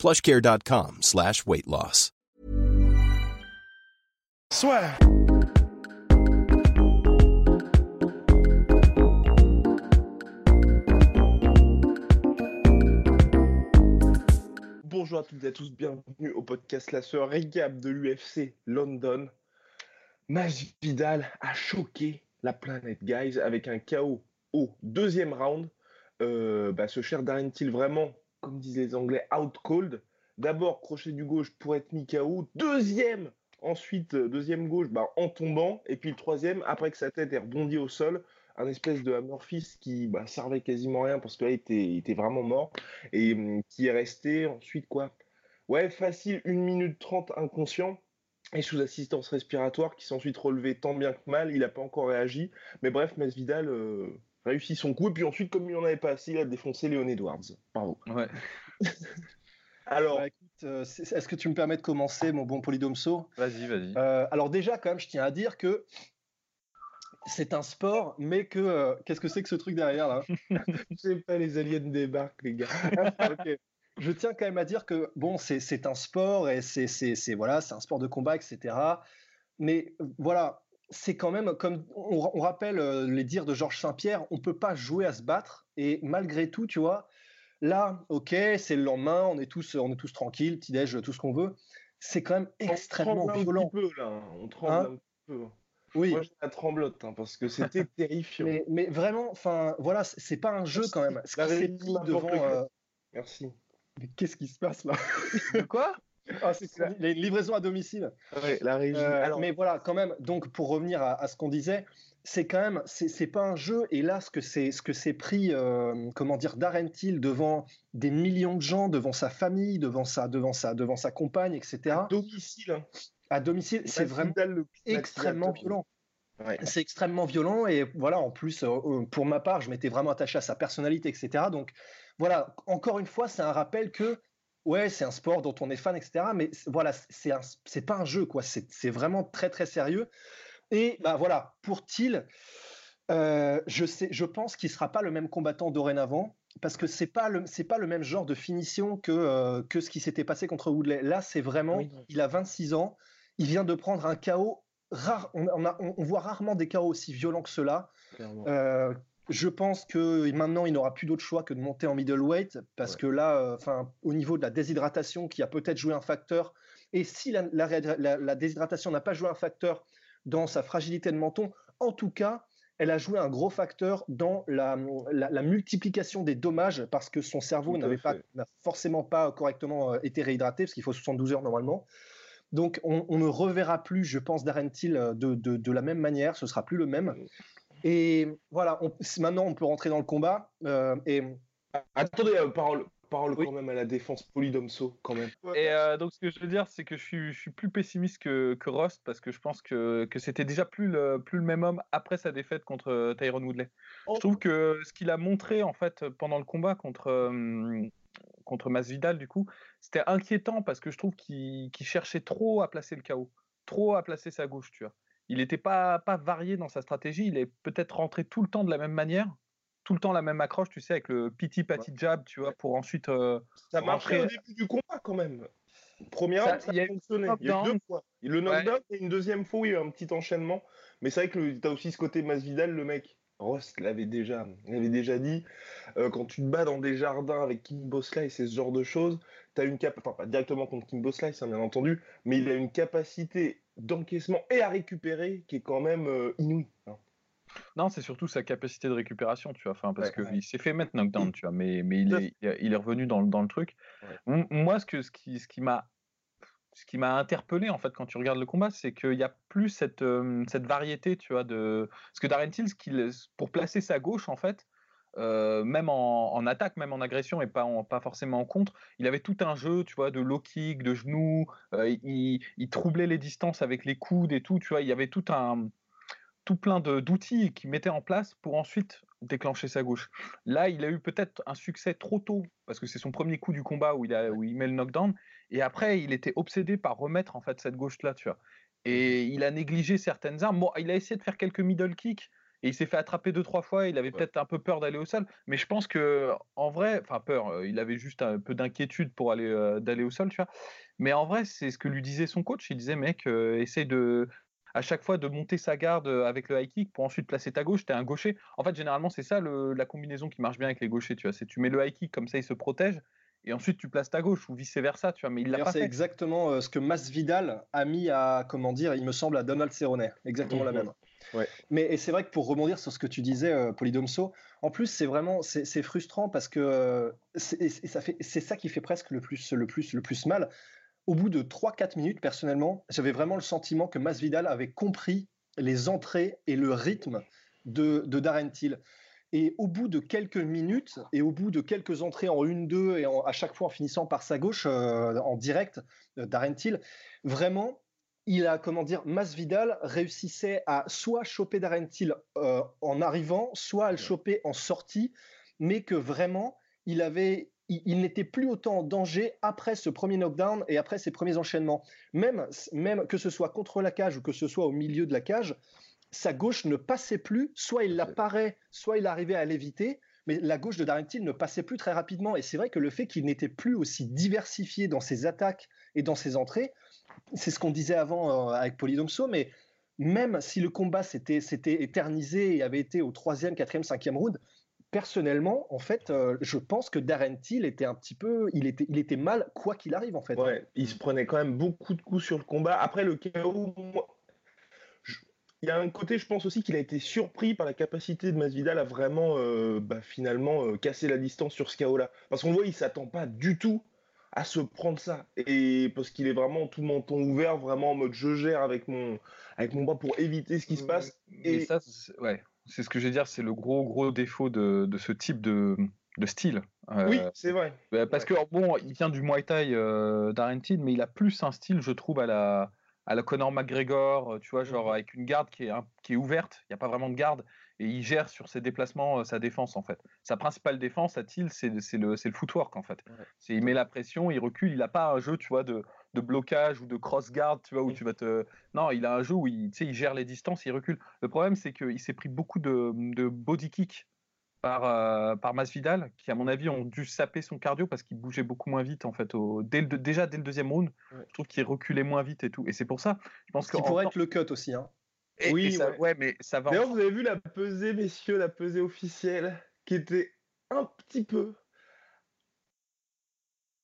plushcare.com slash weight loss. Soit. Bonjour à toutes et à tous, bienvenue au podcast La Sœur Récap de l'UFC London. Vidal a choqué la planète, guys, avec un KO au deuxième round. Euh, bah, ce cher Darren Till, vraiment, comme disent les Anglais, out cold. D'abord, crochet du gauche pour être mis KO. Deuxième, ensuite, euh, deuxième gauche bah, en tombant. Et puis le troisième, après que sa tête ait rebondi au sol, un espèce de amorphis qui bah, servait quasiment rien parce qu'il était, était vraiment mort. Et hum, qui est resté ensuite, quoi? Ouais, facile, 1 minute 30 inconscient et sous assistance respiratoire qui s'est ensuite relevé tant bien que mal. Il n'a pas encore réagi. Mais bref, Masvidal euh, réussit son coup. Et puis ensuite, comme il n'en avait pas assez, il a défoncé Léon Edwards. Bravo. Ouais. alors, bah, écoute, euh, est-ce que tu me permets de commencer, mon bon Polydomso? Vas-y, vas-y. Euh, alors déjà, quand même, je tiens à dire que c'est un sport, mais que euh, qu'est-ce que c'est que ce truc derrière là? Je sais pas, les aliens débarquent, les gars. Ok. Je tiens quand même à dire que bon, c'est c'est un sport et c'est c'est c'est- voilà, c'est un sport de combat, etc. Mais voilà, c'est quand même comme on, on rappelle euh, les dires de Georges Saint-Pierre, on peut pas jouer à se battre et malgré tout, tu vois, là, ok, c'est le lendemain, on est tous on est tous tranquilles, petit déj, tout ce qu'on veut. C'est quand même On extrêmement tremble un violent. petit peu, là. On tremble Hein un petit peu. Oui. Moi, j'ai la tremblote, hein, parce que c'était terrifiant. Mais, mais vraiment, enfin, voilà, c'est pas un jeu quand même. Ce La qui s'est devant. euh, Merci. Mais qu'est-ce qui se passe là? De quoi? Ah, c'est ça, Il y a une livraison à domicile. Ouais, la régie. Euh, Alors, Mais voilà, quand même. Donc, pour revenir à, à ce qu'on disait, c'est quand même, c'est c'est pas un jeu. Et là, ce que c'est, ce que c'est pris, euh, comment dire, Darren Till devant des millions de gens, devant sa famille, devant sa, devant sa, devant sa compagne, etc. à domicile, hein. À domicile, c'est vraiment le extrêmement violent. Ouais. C'est extrêmement violent et voilà, en plus, euh, euh, pour ma part, je m'étais vraiment attaché à sa personnalité, etc. Donc voilà, encore une fois, c'est un rappel que ouais, c'est un sport dont on est fan, etc. Mais voilà, c'est c'est pas un jeu, quoi. C'est vraiment très très sérieux. Et bah voilà, pour Thiel, euh, je sais, je pense qu'il sera pas le même combattant dorénavant parce que c'est pas le c'est pas le même genre de finition que euh, que ce qui s'était passé contre Woodley. Là, c'est vraiment, Oui, il a 26 ans, il vient de prendre un KO rare. On, on a- on- on voit rarement des KO aussi violents que cela. Euh, je pense que maintenant, il n'aura plus d'autre choix que de monter en middleweight parce Ouais. que là, euh, enfin, au niveau de la déshydratation, qui a peut-être joué un facteur, et si la, la ré- la- la déshydratation n'a pas joué un facteur dans sa fragilité de menton, en tout cas, elle a joué un gros facteur dans la, multiplication des dommages parce que son cerveau n'avait pas, n'a forcément pas correctement euh, été réhydraté parce qu'il faut 72 heures normalement. Donc, on, on ne reverra plus, je pense, Darren Till euh, de, de, de la même manière. Ce sera plus le même. Et voilà, on- maintenant, on peut rentrer dans le combat. euh, et Attendez, euh, parole, parole Oui. quand même à la défense Polydomso, quand même. Et euh, donc, ce que je veux dire, c'est que je suis, je suis plus pessimiste que, que Rost parce que je pense que, que c'était déjà plus le, plus le même homme après sa défaite contre euh, Tyron Woodley. Oh. Je trouve que ce qu'il a montré en fait pendant le combat contre, euh, contre Masvidal, du coup, c'était inquiétant parce que je trouve qu'il cherchait trop à placer le KO, trop à placer sa gauche, tu vois. Il n'était pas, pas varié dans sa stratégie, il est peut-être rentré tout le temps de la même manière, tout le temps la même accroche, tu sais, avec le piti pati jab, tu vois, pour ensuite. euh, Ça marchait au début du combat, quand même. Premier Ça- round, ça a fonctionné. Il y a eu deux fois. Le knockdown et une deuxième fois, il y a eu un petit enchaînement. Mais c'est vrai que tu as aussi ce côté Masvidal, le mec. Ross l'avait déjà, l'avait déjà dit. euh, quand tu te bats dans des jardins avec King Bosley et ce genre de choses, tu as une cap, enfin pas directement contre King Bosley, ça bien entendu, mais il a une capacité d'encaissement et à récupérer qui est quand même euh, inouïe. hein. Non, c'est surtout sa capacité de récupération, tu vois. Enfin, parce Ouais, que ouais. il s'est fait mettre knockdown, tu vois, mais, mais il, est, il est- revenu dans, le- dans le truc. Ouais. Moi, ce, que, ce qui, ce qui m'a ce qui m'a interpellé en fait quand tu regardes le combat, c'est qu'il n'y a plus cette, euh, cette variété, tu vois, de parce que Darren Till, qu'il- pour placer sa gauche en fait, même en, attaque, même en agression et pas, pas forcément en contre. Il avait tout un jeu, tu vois, de low kick, de genoux. il, troublait les distances avec les coudes et tout. Tu vois, il y avait tout un tout plein d'outils qu'il mettait en place pour ensuite déclencher sa gauche. Là, il a eu peut-être un succès trop tôt parce que c'est son premier coup du combat où il, a, où il met le knockdown. Et après, il était obsédé par remettre en fait cette gauche-là, tu vois. Et il a négligé certaines armes. Bon, il a essayé de faire quelques middle kicks et il s'est fait attraper deux trois fois. Il avait peut-être un peu peur d'aller au sol, mais je pense que en vrai, enfin peur, euh, il avait juste un peu d'inquiétude pour aller euh, d'aller au sol, tu vois. Mais en vrai, c'est ce que lui disait son coach. Il disait mec, euh, essaye de à chaque fois de monter sa garde avec le high kick pour ensuite placer ta gauche. Tu es un gaucher. En fait, généralement, c'est ça la combinaison qui marche bien avec les gauchers. Tu vois, c'est tu mets le high kick comme ça, il se protège et ensuite tu places ta gauche ou vice versa, tu vois. Mais il l'a pas C'est exactement euh, ce que Masvidal a mis à, comment dire, il me semble à Donald Cerrone, exactement la mhm. même. Mais c'est vrai que pour rebondir sur ce que tu disais, euh, Polydomso, en plus c'est vraiment c'est frustrant parce que euh, c'est ça fait c'est ça qui fait presque le plus le plus le plus mal. Au bout de 3-4 minutes, personnellement, j'avais vraiment le sentiment que Masvidal avait compris les entrées et le rythme de, de Darren Till. Et au bout de quelques minutes et au bout de quelques entrées en 1-2 et à chaque fois en finissant par sa gauche euh, en direct, euh, Darentil, vraiment, il a, comment dire, Masvidal réussissait à soit choper Darentil euh, en arrivant, soit à le choper en sortie, mais que vraiment, il avait. Il, n'était plus autant en danger après ce premier knockdown et après ces premiers enchaînements. Même, même que ce soit contre la cage ou que ce soit au milieu de la cage, sa gauche ne passait plus, soit il l'apparaît, soit il arrivait à l'éviter, mais la gauche de Darren Till ne passait plus très rapidement. Et c'est vrai que le fait qu'il n'était plus aussi diversifié dans ses attaques et dans ses entrées, c'est ce qu'on disait avant euh, avec Polydomso, mais même si le combat s'était éternisé et avait été au troisième, quatrième, cinquième round, personnellement, en fait, euh, je pense que Darren Till était un petit peu, il était, il était mal quoi qu'il arrive en fait. Il se prenait quand même beaucoup de coups sur le combat. Après le KO, il y a un côté, je pense aussi qu'il a été surpris par la capacité de Masvidal à vraiment, euh, bah, finalement, casser la distance sur ce KO-là. Parce qu'on voit, il s'attend pas du tout à se prendre ça. Et parce qu'il est vraiment tout menton ouvert, vraiment en mode je gère avec mon, avec mon bras pour éviter ce qui se passe. Et ça, ouais, c'est ce que je veux dire, c'est le gros, gros défaut de, de ce type de, de style. oui, euh, c'est vrai. Bah, parce que, bon, il vient du Muay Thai euh, mais il a plus un style, je trouve, à la à la Conor McGregor, euh, tu vois, genre avec une garde qui est, qui est ouverte, il n'y a pas vraiment de garde, et il gère sur ses déplacements euh, sa défense en fait. Sa principale défense à Thiel, c'est le, le footwork en fait. C'est il met la pression, il recule, il n'a pas un jeu, tu vois, de, de blocage ou de cross guard, tu vois, où mmh. tu vas te. Non, il a un jeu où il, il gère les distances, il recule. Le problème, c'est qu'il s'est pris beaucoup de, de body kick par, euh, par Masvidal, qui à mon avis ont dû saper son cardio parce qu'il bougeait beaucoup moins vite en fait. Au, dès le, déjà dès le deuxième round, je trouve qu'il reculait moins vite et tout. Et c'est pour ça, je pense que. Qui pourrait être le cut aussi. Hein. Oui, ouais. mais ça va. D'ailleurs, vous avez vu la pesée, messieurs, la pesée officielle, qui était un petit peu.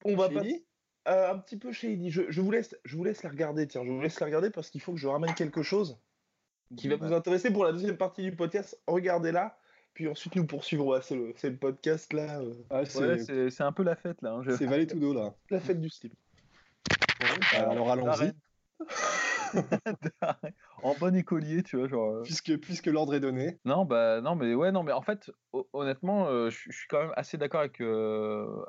On va pas. Euh, un petit peu shady. Je, je, vous laisse, je vous laisse la regarder. Tiens, je vous laisse la regarder parce qu'il faut que je ramène quelque chose qui va vous intéresser pour la deuxième partie du podcast. Regardez-la. Puis ensuite, nous poursuivrons. c'est le, podcast là. Euh. Ah, c'est un peu la fête là. Hein, c'est Valet Tudo là. La fête du style. alors allons-y. en bon écolier, tu vois, genre. Euh. Puisque, puisque l'ordre est donné. Non, bah non, mais ouais, non, mais en fait, honnêtement, euh, je suis quand même assez d'accord avec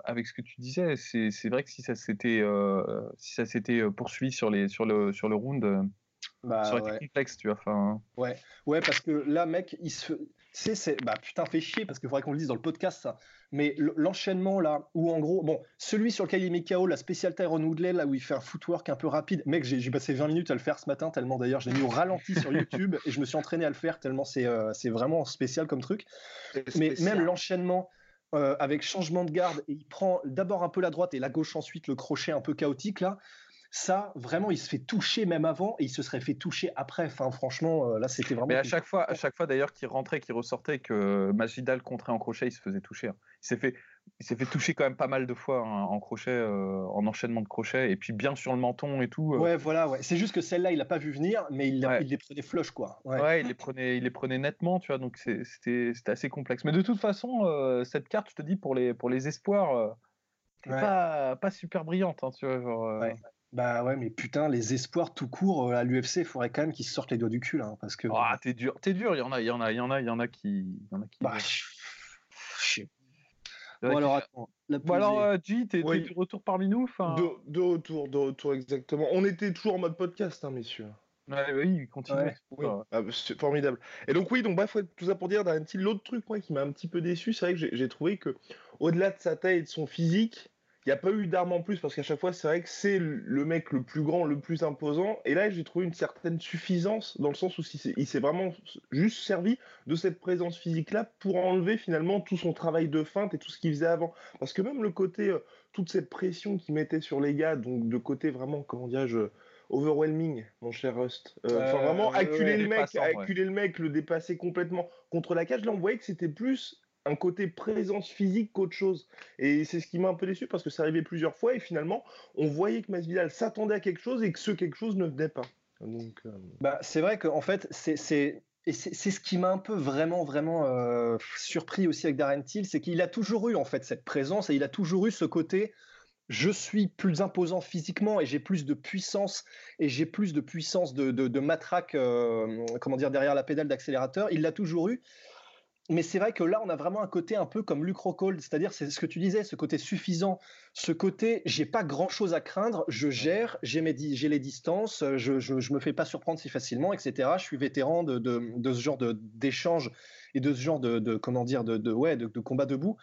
avec ce que tu disais. C'est vrai que si ça s'était si ça s'était poursuivi sur les sur le sur le round. Bah, ça aurait été complexe, tu vois. Enfin... Ouais, ouais, parce que là, mec, il se, c'est, bah putain, fait chier parce qu'il faudrait qu'on le dise dans le podcast, ça. Mais l'enchaînement là, où en gros, bon, celui sur lequel il met KO, la spéciale Tyron Woodley, là où il fait un footwork un peu rapide, mec, j'ai passé 20 minutes à le faire ce matin, tellement d'ailleurs, je l'ai mis au ralenti sur YouTube et je me suis entraîné à le faire, tellement c'est euh, vraiment spécial comme truc. Mais même l'enchaînement. Euh, avec changement de garde et il prend d'abord un peu la droite et la gauche ensuite le crochet un peu chaotique là ça, vraiment, il se fait toucher même avant et il se serait fait toucher après. Enfin, franchement, euh, là, c'était vraiment. Mais à chaque fois, à chaque fois d'ailleurs, qu'il rentrait, qu'il ressortait, que Magidal contrait en crochet, il se faisait toucher. Hein. Il s'est fait, il s'est fait toucher quand même pas mal de fois hein, en crochet, euh, en enchaînement de crochet, et puis bien sur le menton et tout. Euh. Ouais, voilà, ouais. C'est juste que celle-là, il a pas vu venir, mais il, il les prenait flush, quoi. Ouais. il les prenait, il les prenait nettement, tu vois. Donc c'était, assez complexe. Mais de toute façon, cette carte, je te dis, pour les, pour les espoirs, pas, pas super brillante, hein, tu vois. Genre, bah ouais, mais putain, les espoirs tout court euh, à l'UFC, il faudrait quand même qu'ils se sortent les doigts du cul, hein, parce que. Ah, t'es dur, t'es dur. Il y en a, il y en a, il y en a, il y en a qui, il y en a qui. Bah, Bon, alors, attends. Bon, alors, G, t'es de retour parmi nous de, retour, de retour, exactement. On était toujours en mode podcast, hein, messieurs. Ouais, oui, continue. Ah, c'est formidable. Et donc oui, donc bref, tout ça pour dire, l'autre truc moi, qui m'a un petit peu déçu, c'est vrai que j'ai trouvé que au-delà de sa taille et de son physique, n'y a pas eu d'armes en plus parce qu'à chaque fois, c'est vrai que c'est le mec le plus grand, le plus imposant. Et là, j'ai trouvé une certaine suffisance dans le sens où il s'est vraiment juste servi de cette présence physique-là pour enlever finalement tout son travail de feinte et tout ce qu'il faisait avant. Parce que même le côté, euh, toute cette pression qu'il mettait sur les gars, donc de côté vraiment, comment dirais-je, overwhelming, mon cher Rust. Euh, enfin, vraiment, acculer le mec, acculer le mec, le dépasser complètement contre la cage. Là, on voyait que c'était plus un côté présence physique qu'autre chose. Et c'est ce qui m'a un peu déçu parce que ça arrivait plusieurs fois et finalement, on voyait que Masvidal s'attendait à quelque chose et que ce quelque chose ne venait pas. Donc, euh, bah, c'est vrai qu'en fait, c'est c'est ce qui m'a un peu vraiment vraiment euh, surpris aussi avec Darren Till, c'est qu'il a toujours eu en fait cette présence et il a toujours eu ce côté je suis plus imposant physiquement et j'ai plus de puissance et j'ai plus de puissance de, de, matraque euh, comment dire derrière la pédale d'accélérateur. Il l'a toujours eu mais c'est vrai que là, on a vraiment un côté un peu comme Luke Rockhold, c'est-à-dire c'est ce que tu disais, ce côté suffisant, ce côté j'ai pas grand-chose à craindre, je gère, j'ai les distances, je, je, me fais pas surprendre si facilement, etc. Je suis vétéran de, de, ce genre d'échange et de ce genre de, comment dire de, ouais de, combat debout.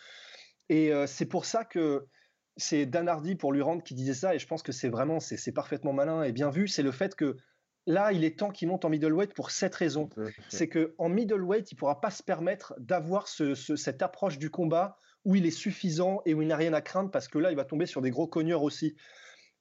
Et euh, c'est pour ça que c'est Dan Hardy pour lui rendre qui disait ça, et je pense que c'est vraiment c'est parfaitement malin et bien vu. C'est le fait que là, il est temps qu'il monte en middleweight pour cette raison. C'est qu'en middleweight, il ne pourra pas se permettre d'avoir cette approche du combat où il est suffisant et où il n'a rien à craindre parce que là, il va tomber sur des gros cogneurs aussi.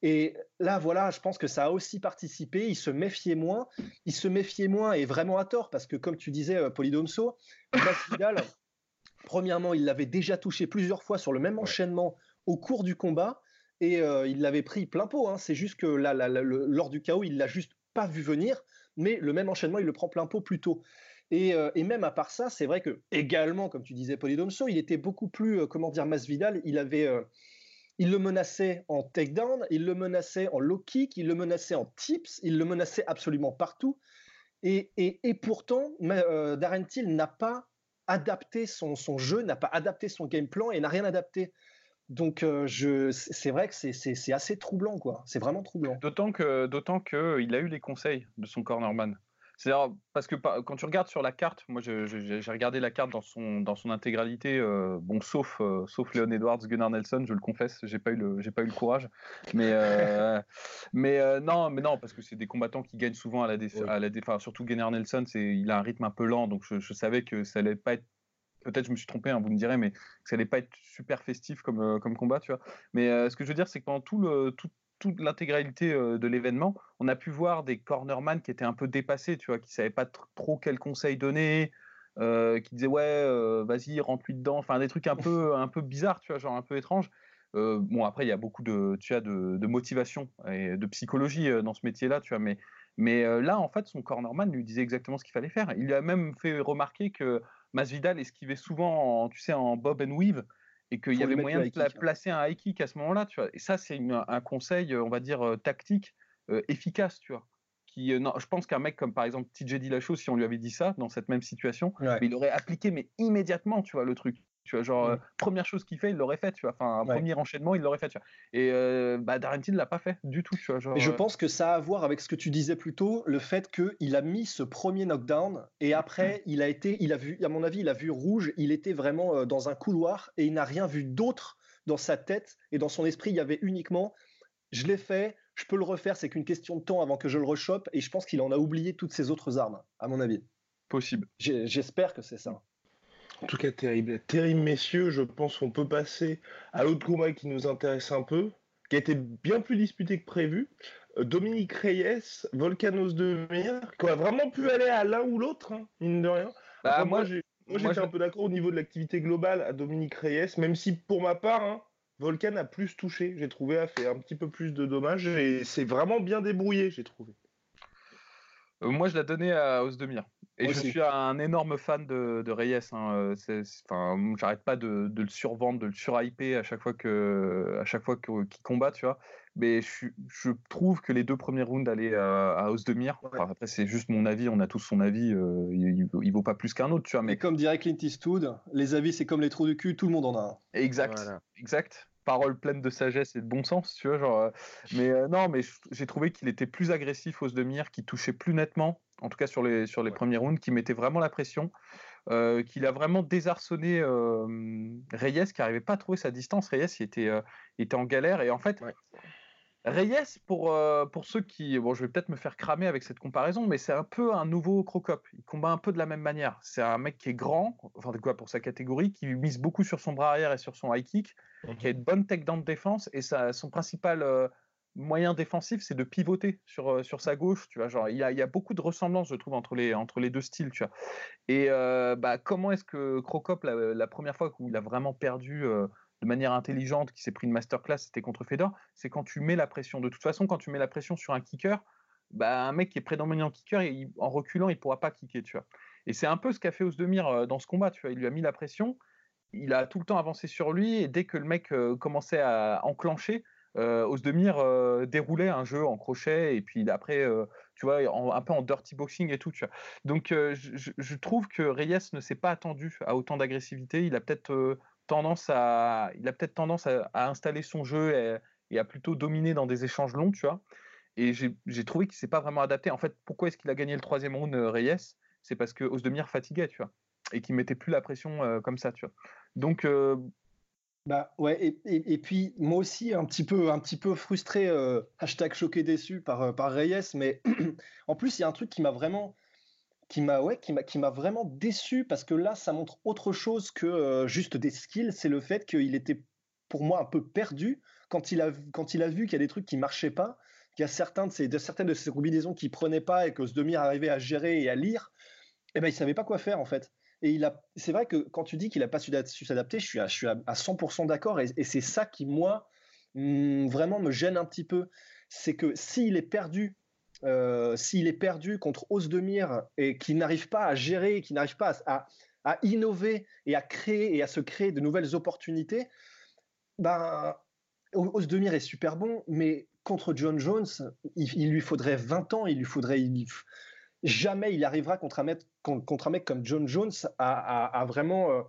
Et là, voilà, je pense que ça a aussi participé. Il se méfiait moins. Il se méfiait moins et vraiment à tort parce que, comme tu disais, euh, Polydomso, Masvidal, premièrement, il l'avait déjà touché plusieurs fois sur le même enchaînement au cours du combat et euh, il l'avait pris plein pot. Hein. C'est juste que là, lors du chaos, il l'a juste pas vu venir, mais le même enchaînement, il le prend plein pot plus tôt. Et, euh, même à part ça, c'est vrai que également, comme tu disais, Polydomso, il était beaucoup plus, euh, comment dire, Masvidal, il avait, euh, il le menaçait en takedown, il le menaçait en low kick, il le menaçait en tips, il le menaçait absolument partout. Et, et, pourtant, Darren Till n'a pas adapté son jeu, n'a pas adapté son game plan et n'a rien adapté. Donc je, c'est vrai que c'est assez troublant, quoi. C'est vraiment troublant. D'autant que, d'autant que il a eu les conseils de son cornerman. C'est parce que quand tu regardes sur la carte, moi j'ai regardé la carte dans son dans son intégralité, bon sauf sauf Leon Edwards, Gunnar Nelson, je le confesse, j'ai pas eu le j'ai pas eu le courage, mais mais non mais non parce que c'est des combattants qui gagnent souvent à la à la enfin, surtout Gunnar Nelson, c'est il a un rythme un peu lent donc je, je savais que ça allait pas être peut-être je me suis trompé, hein, vous me direz, mais que ça allait pas être super festif comme, euh, comme combat, tu vois. Mais euh, ce que je veux dire, c'est que pendant tout le, tout, toute l'intégralité euh, de l'événement, on a pu voir des cornerman qui étaient un peu dépassés, tu vois, qui savaient pas trop quel conseil donner, qui disaient ouais, vas-y, rentre-lui dedans, enfin des trucs un peu, un peu bizarres, tu vois, genre un peu étranges. bon, après, il y a beaucoup de, tu as de, de, motivation et de psychologie dans ce métier-là, tu vois, mais, mais là, en fait, son cornerman lui disait exactement ce qu'il fallait faire. Il lui a même fait remarquer que Masvidal esquivait souvent, en, tu sais, en bob and weave et qu'il y avait moyen de hein. placer un high kick à ce moment-là, tu vois. Et ça, c'est un conseil, on va dire, euh, tactique euh, efficace, tu vois. Qui, euh, non, je pense qu'un mec comme par exemple TJ Dillashaw, si on lui avait dit ça dans cette même situation, il aurait appliqué mais immédiatement, tu vois, le truc. Tu vois, genre, première chose qu'il fait, il l'aurait fait, tu vois. Enfin, un premier enchaînement, il l'aurait fait, tu vois. Et euh, bah, Till l'a pas fait du tout, tu vois. Genre, je pense que ça a à voir avec ce que tu disais plus tôt, le fait qu'il a mis ce premier knockdown et après, il a été, il a vu, à mon avis, il a vu rouge, il était vraiment dans un couloir et il n'a rien vu d'autre dans sa tête et dans son esprit. Il y avait uniquement, je l'ai fait, je peux le refaire, c'est qu'une question de temps avant que je le rechoppe et je pense qu'il en a oublié toutes ses autres armes, à mon avis. Possible. J'espère que c'est ça. En tout cas, terrible. Terrible, messieurs. Je pense qu'on peut passer à l'autre combat qui nous intéresse un peu, qui a été bien plus disputé que prévu. Euh, Dominique Reyes, Volcanos de Mir, qui a vraiment pu aller à l'un ou l'autre, hein, mine de rien. Bah, moi, j'ai. j'étais un peu d'accord au niveau de l'activité globale à Dominique Reyes, même si pour ma part, hein, Volcan a plus touché. J'ai trouvé, a fait un petit peu plus de dommages et c'est vraiment bien débrouillé, j'ai trouvé. moi, je l'ai donné à Osdemir. Et je suis un énorme fan de, Reyes. Hein. Enfin, j'arrête pas de, le survendre, de le surhyper à chaque fois que, à chaque fois qu'il combat, tu vois. Mais je, trouve que les deux premiers rounds allaient à, à Osdemir. après, c'est juste mon avis. On a tous son avis. il, il, vaut pas plus qu'un autre, tu vois. Mais comme dirait Clint Eastwood, les avis c'est comme les trous du cul. Tout le monde en a un. Exact. Exact parole pleine de sagesse et de bon sens, tu vois. Genre, euh, mais euh, non, mais j'ai trouvé qu'il était plus agressif aux Demir, qui touchait plus nettement, en tout cas sur les, sur les premiers rounds, qui mettait vraiment la pression, euh, qu'il a vraiment désarçonné Reyes, qui n'arrivait pas à trouver sa distance. Reyes, il était, était en galère. Et en fait, Reyes, pour, pour ceux qui. Bon, je vais peut-être me faire cramer avec cette comparaison, mais c'est un peu un nouveau Crocop. Il combat un peu de la même manière. C'est un mec qui est grand, enfin, de quoi, pour sa catégorie, qui mise beaucoup sur son bras arrière et sur son high kick, qui a une bonne tech down de défense, et ça, son principal moyen défensif, c'est de pivoter sur, sur sa gauche. Tu vois, genre, il y, a, il y a beaucoup de ressemblances, je trouve, entre les, entre les deux styles. Tu vois. Et bah, comment est-ce que Crocop, la, première fois où il a vraiment perdu de manière intelligente, qui s'est pris une masterclass, c'était contre Fedor, c'est quand tu mets la pression. De toute façon, quand tu mets la pression sur un kicker, bah, un mec qui est prédominant kicker, en reculant, il pourra pas kicker, tu vois. Et c'est un peu ce qu'a fait Osdemir euh, dans ce combat, tu vois. Il lui a mis la pression, il a tout le temps avancé sur lui, et dès que le mec euh, commençait à enclencher, euh, Osdemir euh, déroulait un jeu en crochet, et puis après, tu vois, un peu en dirty boxing et tout, tu vois. Donc, je, trouve que Reyes ne s'est pas attendu à autant d'agressivité. Il a peut-être tendance à, il a peut-être tendance à, installer son jeu et, à plutôt dominer dans des échanges longs, tu vois. Et j'ai trouvé qu'il s'est pas vraiment adapté. En fait, pourquoi est-ce qu'il a gagné le troisième round, euh, Reyes? C'est parce que Osdemir fatiguait, tu vois, et qu'il mettait plus la pression euh, comme ça, tu vois. Donc euh, bah ouais, et, et, puis moi aussi un petit peu, un petit peu frustré, hashtag choqué déçu par, par Reyes, mais en plus il y a un truc qui m'a vraiment, qui m'a ouais, qui m'a qui m'a vraiment déçu parce que là ça montre autre chose que euh, juste des skills, c'est le fait qu'il était pour moi un peu perdu quand il a quand il a vu qu'il y a des trucs qui marchaient pas, qu'il y a certains de ces de certaines de ces combinaisons qui prenaient pas et que Zdemir arrivait à gérer et à lire, et eh ben il savait pas quoi faire en fait. Et c'est vrai que quand tu dis qu'il a pas su, s'adapter, je suis à, je suis à, 100% d'accord et, c'est ça qui moi hmm, vraiment me gêne un petit peu, c'est que s'il est perdu euh, s'il est perdu contre Osdemir et qu'il n'arrive pas à gérer, qu'il n'arrive pas à, innover et à créer et à se créer de nouvelles opportunités, ben, Osdemir est super bon, mais contre John Jones, il, lui faudrait 20 ans, il lui faudrait... jamais il arrivera contre un, mec, contre un mec comme John Jones à, vraiment... Euh,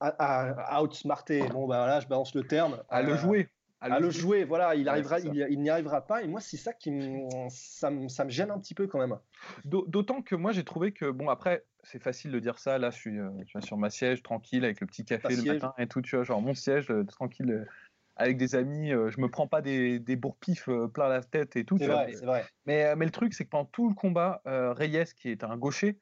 à, outsmarter, bon bah voilà, je balance le terme. À le jouer à, le jouer. Voilà, il arrivera, il, n'y arrivera pas. Et moi, c'est ça qui me, ça, me, gêne un petit peu quand même. D'autant que moi, j'ai trouvé que bon, après, c'est facile de dire ça. Là, je suis, euh, sur ma siège, tranquille, avec le petit café le matin et tout. Tu vois, genre mon siège, euh, tranquille, euh, avec des amis. je me prends pas des, des bourpifs plein la tête et tout. C'est vrai, c'est vrai. Mais, mais le truc, c'est que pendant tout le combat, Reyes, qui est un gaucher,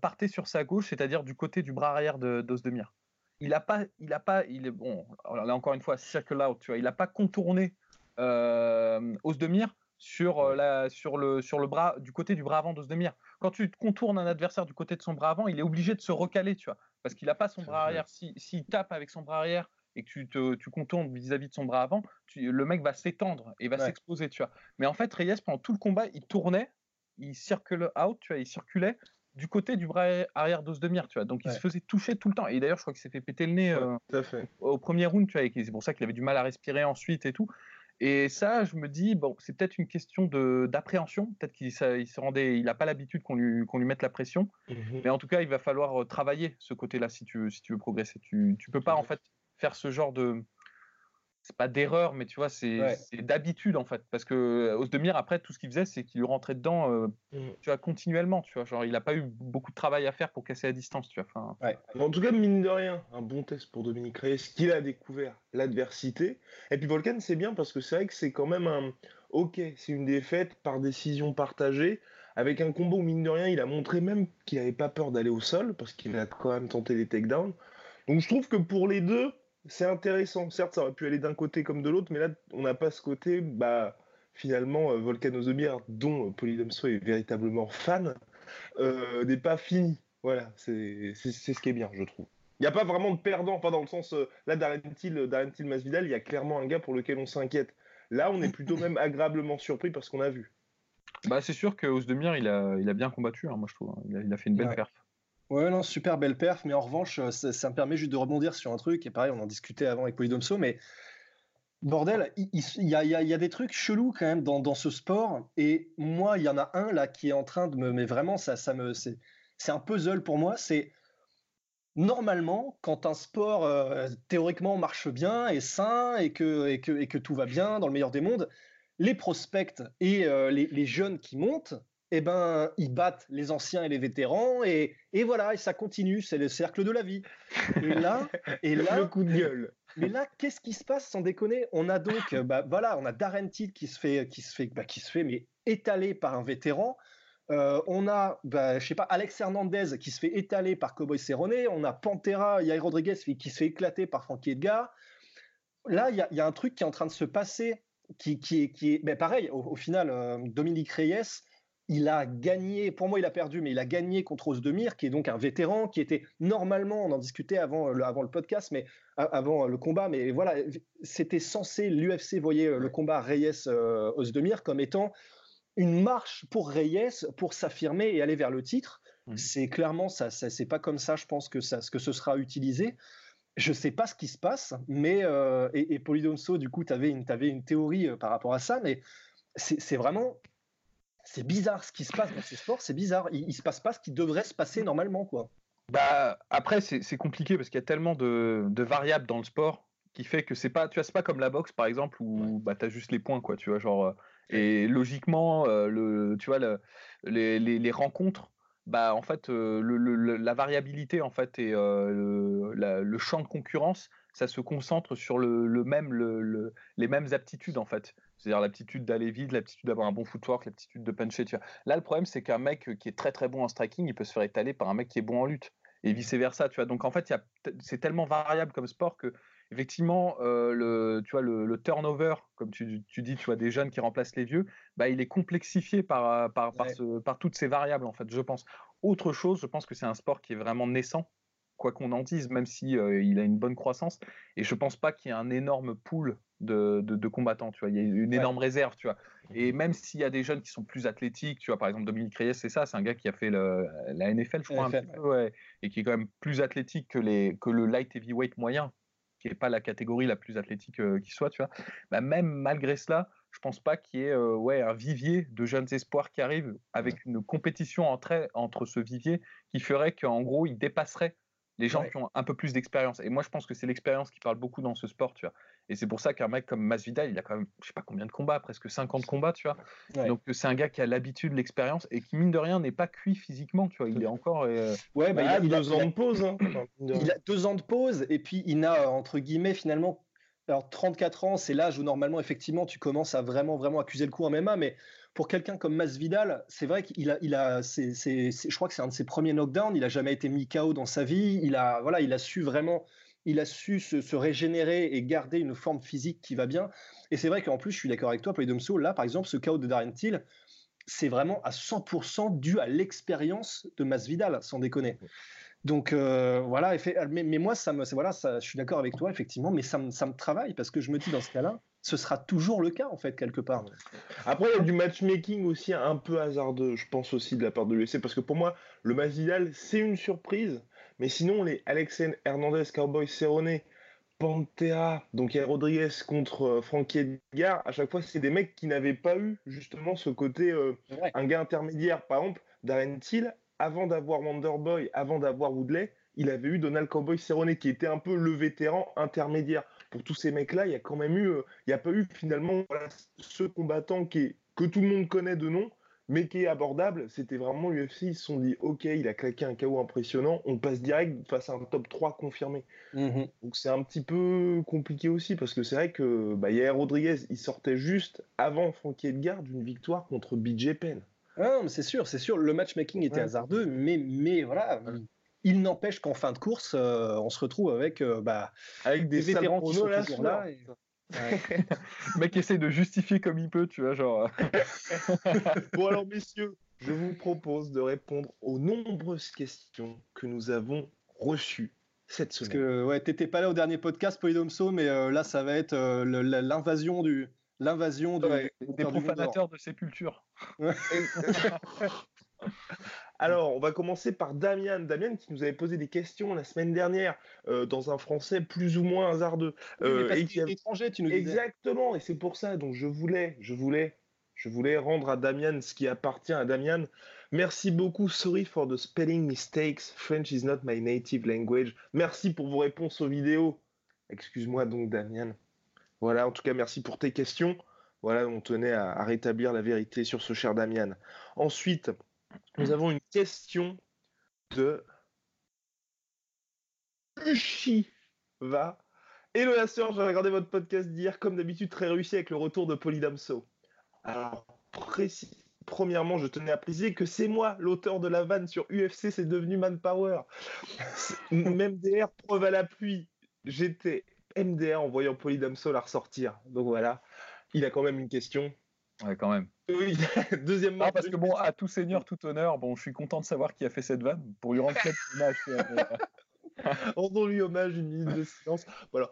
partait sur sa gauche, c'est-à-dire du côté du bras arrière d'Osdemir il a pas, il a pas, il est bon. Là encore une fois, circle out, tu vois, il a pas contourné euh, Osdemir sur euh, la, sur le, sur le bras, du côté du bras avant d'Osdemir. Quand tu contournes un adversaire du côté de son bras avant, il est obligé de se recaler, tu vois, parce qu'il a pas son bras arrière. S'il si, tape avec son bras arrière et que tu, te, tu contournes vis-à-vis de son bras avant, le mec va s'étendre et va s'exposer, tu vois. Mais en fait, Reyes pendant tout le combat, il tournait, il out, tu vois, il circulait du côté du bras arrière d'os de mire, tu vois. Donc il se faisait toucher tout le temps. Et d'ailleurs, je crois qu'il s'est fait péter le nez euh, au premier round, tu vois. Et c'est pour ça qu'il avait du mal à respirer ensuite et tout. Et ça, je me dis, bon, c'est peut-être une question d'appréhension. Peut-être qu'il se rendait, il n'a pas l'habitude qu'on lui, mette la pression. Mmh Mais en tout cas, il va falloir euh, travailler ce côté-là si tu, si tu veux progresser. Tu ne peux pas, en fait, faire ce genre de, c'est pas d'erreur, mais tu vois, c'est d'habitude en fait. Parce que euh, Osdemir, après, tout ce qu'il faisait, c'est qu'il rentrait dedans, euh, mmh. tu vois, continuellement, tu vois. Genre, il a pas eu beaucoup de travail à faire pour casser la distance, tu vois. Enfin, En tout cas, mine de rien, un bon test pour Dominique Reyes, qu'il a découvert l'adversité. Et puis Volcan, c'est bien parce que c'est vrai que c'est quand même un. Ok, c'est une défaite par décision partagée. Avec un combo où, mine de rien, il a montré même qu'il n'avait pas peur d'aller au sol, parce qu'il a quand même tenté les takedowns. Donc je trouve que pour les deux, c'est intéressant. Certes, ça aurait pu aller d'un côté comme de l'autre, mais là, on n'a pas ce côté, bah, finalement, euh, Volcanosomir, dont Polydomso est véritablement fan, euh, n'est pas fini. Voilà, c'est ce qui est bien, je trouve. Il n'y a pas vraiment de perdant, pas dans le sens, euh, là, Darentil, Darentil Masvidal, il y a clairement un gars pour lequel on s'inquiète. Là, on est plutôt même agréablement surpris par ce qu'on a vu. Bah, c'est sûr que Ozdemir, il a, il a bien combattu, hein, moi je trouve. Hein. Il a, fait une belle perf. Ouais, non, super belle perf, mais en revanche, ça, me permet juste de rebondir sur un truc, et pareil, on en discutait avant avec Polydomso, mais bordel, il, y, a, des trucs chelous quand même dans, ce sport, et moi, il y en a un là qui est en train de me. Mais vraiment, ça, ça me. C'est un puzzle pour moi, c'est normalement, quand un sport euh, théoriquement marche bien, sain et que, et que tout va bien dans le meilleur des mondes, les prospects et euh, les, jeunes qui montent, eh ben, ils battent les anciens et les vétérans et, et voilà, et ça continue, c'est le cercle de la vie. Et là, et là, le coup de gueule. Mais là, qu'est-ce qui se passe sans déconner? On a donc, bah, voilà, on a Darren Till qui se fait, qui se fait, bah, qui se fait, mais étalé par un vétéran. Euh, on a, bah, je sais pas, Alex Hernandez qui se fait étaler par Cowboy Cerrone. On a Pantera, Yair Rodriguez qui se fait éclater par Frankie Edgar. Là, il y, a un truc qui est en train de se passer qui, qui est, qui est mais pareil, au, final, euh, Dominique Reyes, il a gagné, pour moi il a perdu, mais il a gagné contre Ozdemir, qui est donc un vétéran, qui était normalement, on en discutait avant le, avant le podcast, mais avant le combat, mais voilà, c'était censé, l'UFC voyait le combat Reyes-Ozdemir comme étant une marche pour Reyes pour s'affirmer et aller vers le titre. Mmh. C'est clairement ça, ça c'est pas comme ça, je pense que ça, que ce sera utilisé. Je sais pas ce qui se passe, mais euh, et, et Polydomso, du coup, tu avais une, avais une théorie euh, par rapport à ça, mais c'est vraiment c'est bizarre ce qui se passe dans ces sports, c'est bizarre. Il, il, se passe pas ce qui devrait se passer normalement, quoi. Bah après c'est compliqué parce qu'il y a tellement de, de, variables dans le sport qui fait que c'est pas tu vois c'est pas comme la boxe par exemple où bah as juste les points quoi tu vois genre euh, et logiquement le tu vois le, les, les, les rencontres bah en fait le, la variabilité en fait et le, champ de concurrence ça se concentre sur le, même les mêmes aptitudes en fait c'est-à-dire l'aptitude d'aller vite l'aptitude d'avoir un bon footwork l'aptitude de puncher tu vois. là le problème c'est qu'un mec qui est très très bon en striking il peut se faire étaler par un mec qui est bon en lutte et vice versa tu vois donc en fait c'est tellement variable comme sport que effectivement, euh, le, tu vois, le, turnover, comme tu, dis, tu vois, des jeunes qui remplacent les vieux, bah, il est complexifié par, par, par, toutes ces variables, en fait, je pense. Autre chose, je pense que c'est un sport qui est vraiment naissant, quoi qu'on en dise, même si euh, il a une bonne croissance. Et je pense pas qu'il y ait un énorme pool de, de, combattants, tu vois. Il y a une énorme réserve, tu vois. Et même s'il y a des jeunes qui sont plus athlétiques, tu vois, par exemple Dominique Reyes, c'est ça, c'est un gars qui a fait le, la NFL, je crois, un petit peu, ouais, et qui est quand même plus athlétique que, les, que le light heavyweight moyen qui n'est pas la catégorie la plus athlétique euh, qui soit, tu vois, bah, même malgré cela, je pense pas qu'il y ait euh, ouais, un vivier de jeunes espoirs qui arrivent avec une compétition entre, entre ce vivier qui ferait qu'en gros, ils dépasseraient les gens qui ont un peu plus d'expérience. Et moi, je pense que c'est l'expérience qui parle beaucoup dans ce sport, tu vois. Et c'est pour ça qu'un mec comme Masvidal, il a quand même, je sais pas combien de combats, presque 50 combats, tu vois. Donc c'est un gars qui a l'habitude, l'expérience et qui mine de rien n'est pas cuit physiquement, tu vois. Il est encore. Euh, ouais, bah, il, a, deux ans de pause. Hein. il a deux ans de pause et puis il a entre guillemets finalement. Alors 34 ans, c'est l'âge où normalement effectivement tu commences à vraiment vraiment accuser le coup en MMA, mais pour quelqu'un comme Masvidal, c'est vrai qu'il a, il a, c'est, je crois que c'est un de ses premiers knockdowns. Il a jamais été mis KO dans sa vie. Il a, voilà, il a su vraiment il a su se, régénérer et garder une forme physique qui va bien. Et c'est vrai qu'en plus, je suis d'accord avec toi, Polydomso, là, par exemple, ce chaos de Darren Till, c'est vraiment à 100% dû à l'expérience de Masvidal, sans déconner. Donc euh, voilà, mais, mais, moi, ça me, voilà, ça, je suis d'accord avec toi, effectivement, mais ça me, ça me travaille parce que je me dis dans ce cas-là, ce sera toujours le cas en fait quelque part. Après, il y a du matchmaking aussi un peu hasardeux, je pense aussi de la part de l'UFC, parce que pour moi, le Masvidal, c'est une surprise, mais sinon, les Alexen Hernandez, Cowboy Cerrone, Pantera, donc il y a Rodriguez contre euh, Frankie Edgar, à chaque fois, c'est des mecs qui n'avaient pas eu justement ce côté, euh, un gars intermédiaire. Par exemple, Darren Till, avant d'avoir Wonderboy, avant d'avoir Woodley, il avait eu Donald Cowboy Cerrone qui était un peu le vétéran intermédiaire. Pour tous ces mecs-là, il y a quand même eu, euh, il n'y a pas eu finalement ce combattant qui que tout le monde connaît de nom, mais qui est abordable. C'était vraiment l'UFC, ils se sont dit, ok, il a claqué un KO impressionnant, on passe direct face à un top 3 confirmé. Mhm. Donc c'est un petit peu compliqué aussi, parce que c'est vrai que bah, Yair Rodriguez, il sortait juste avant Frankie Edgar d'une victoire contre BJ Penn. Ah, c'est sûr, c'est sûr, le matchmaking était hasardeux, mais, mais voilà. Il n'empêche qu'en fin de course, euh, on se retrouve avec, euh, bah, avec des, vétérans qui sont là. Le mec essaie de justifier comme il peut, tu vois, genre. bon alors messieurs, je vous propose de répondre aux nombreuses questions que nous avons reçues cette semaine. Parce que ouais, t'étais pas là au dernier podcast, Polydomso, mais euh, là ça va être euh, l'invasion du l'invasion des profanateurs de sépulture. Alors, on va commencer par Damien. Damien qui nous avait posé des questions la semaine dernière euh, dans un français plus ou moins hasardeux. Euh, et qui est étranger, tu nous disais. Exactement, et c'est pour ça. Donc, je voulais, je voulais, je voulais rendre à Damien ce qui appartient à Damien. Merci beaucoup. Sorry for the spelling mistakes. French is not my native language. Merci pour vos réponses aux vidéos. Excuse-moi donc, Damien. Voilà, en tout cas, merci pour tes questions. Voilà, on tenait à, à rétablir la vérité sur ce cher Damien. Ensuite, nous avons une question de Ushiva. Hello la sœur, j'ai regardé votre podcast d'hier, comme d'habitude très réussi avec le retour de Polydamso. Alors, premièrement, je tenais à préciser que c'est moi l'auteur de la vanne sur UFC, c'est devenu Manpower. Même DR, preuve à l'appui. J'étais MDR en voyant Polydamso la ressortir. Donc voilà, il a quand même une question. Ouais, quand même. Oui, deuxièmement. Ah, parce que bon, à tout seigneur, tout honneur, bon, je suis content de savoir qui a fait cette vanne pour lui rendre cette image. Rendons-lui hommage, une minute de silence. Voilà.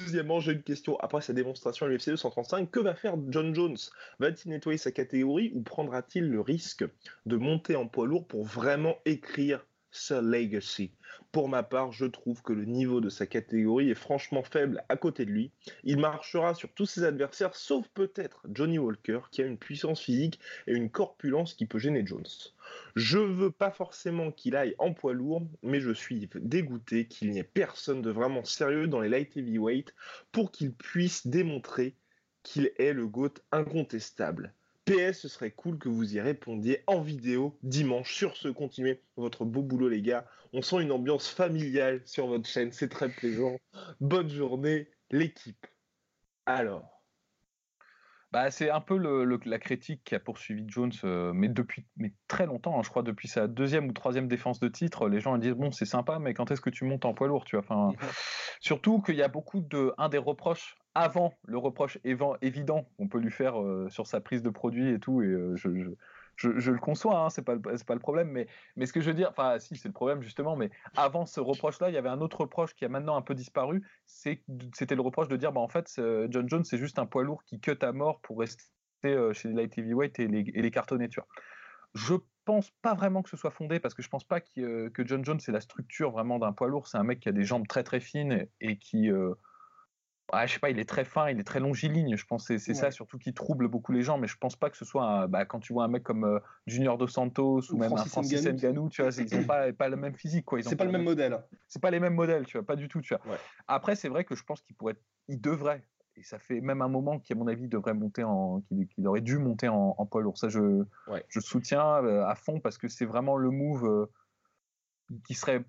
Deuxièmement, j'ai une question. Après sa démonstration à l'UFC 235, que va faire John Jones? Va-t-il nettoyer sa catégorie ou prendra-t-il le risque de monter en poids lourd pour vraiment écrire legacy pour ma part, je trouve que le niveau de sa catégorie est franchement faible à côté de lui. Il marchera sur tous ses adversaires, sauf peut-être Johnny Walker, qui a une puissance physique et une corpulence qui peut gêner Jones. Je veux pas forcément qu'il aille en poids lourd, mais je suis dégoûté qu'il n'y ait personne de vraiment sérieux dans les light heavyweight pour qu'il puisse démontrer qu'il est le GOAT incontestable. PS, ce serait cool que vous y répondiez en vidéo dimanche. Sur ce, continuez votre beau boulot, les gars. On sent une ambiance familiale sur votre chaîne. C'est très plaisant. Bonne journée, l'équipe. Alors. Bah, c'est un peu la critique qui a poursuivi Jones, euh, mais depuis mais très longtemps, hein, je crois, depuis sa deuxième ou troisième défense de titre, les gens disent bon, c'est sympa, mais quand est-ce que tu montes en poids lourd, tu vois enfin, Surtout qu'il y a beaucoup de un des reproches avant le reproche évident qu'on peut lui faire euh, sur sa prise de produit et tout, et euh, je, le conçois, hein, c'est pas, le problème, mais, mais ce que je veux dire, enfin si c'est le problème justement, mais avant ce reproche-là, il y avait un autre reproche qui a maintenant un peu disparu, c'était le reproche de dire, bah, en fait, John Jones, c'est juste un poids lourd qui cut à mort pour rester euh, chez les light heavyweight et les, et les cartonnets, tu vois. Je pense pas vraiment que ce soit fondé parce que je pense pas que John Jones c'est la structure vraiment d'un poids lourd. C'est un mec qui a des jambes très très fines et qui, ah, je sais pas, il est très fin, il est très longiligne. Je pense que c'est ça surtout qui trouble beaucoup les gens, mais je pense pas que ce soit bah, quand tu vois un mec comme euh, Junior Dos Santos ou, même un Francis Ngannou, tu vois, ils ont pas, pas le même physique quoi. C'est pas, le même modèle. C'est pas les mêmes modèles, tu vois, pas du tout, tu vois. Après, c'est vrai que je pense qu'il pourrait, il devrait, et ça fait même un moment qui à mon avis devrait monter en, qu'il aurait dû monter en, en poids lourd. Ça, je, je soutiens euh, à fond parce que c'est vraiment le move euh, qui serait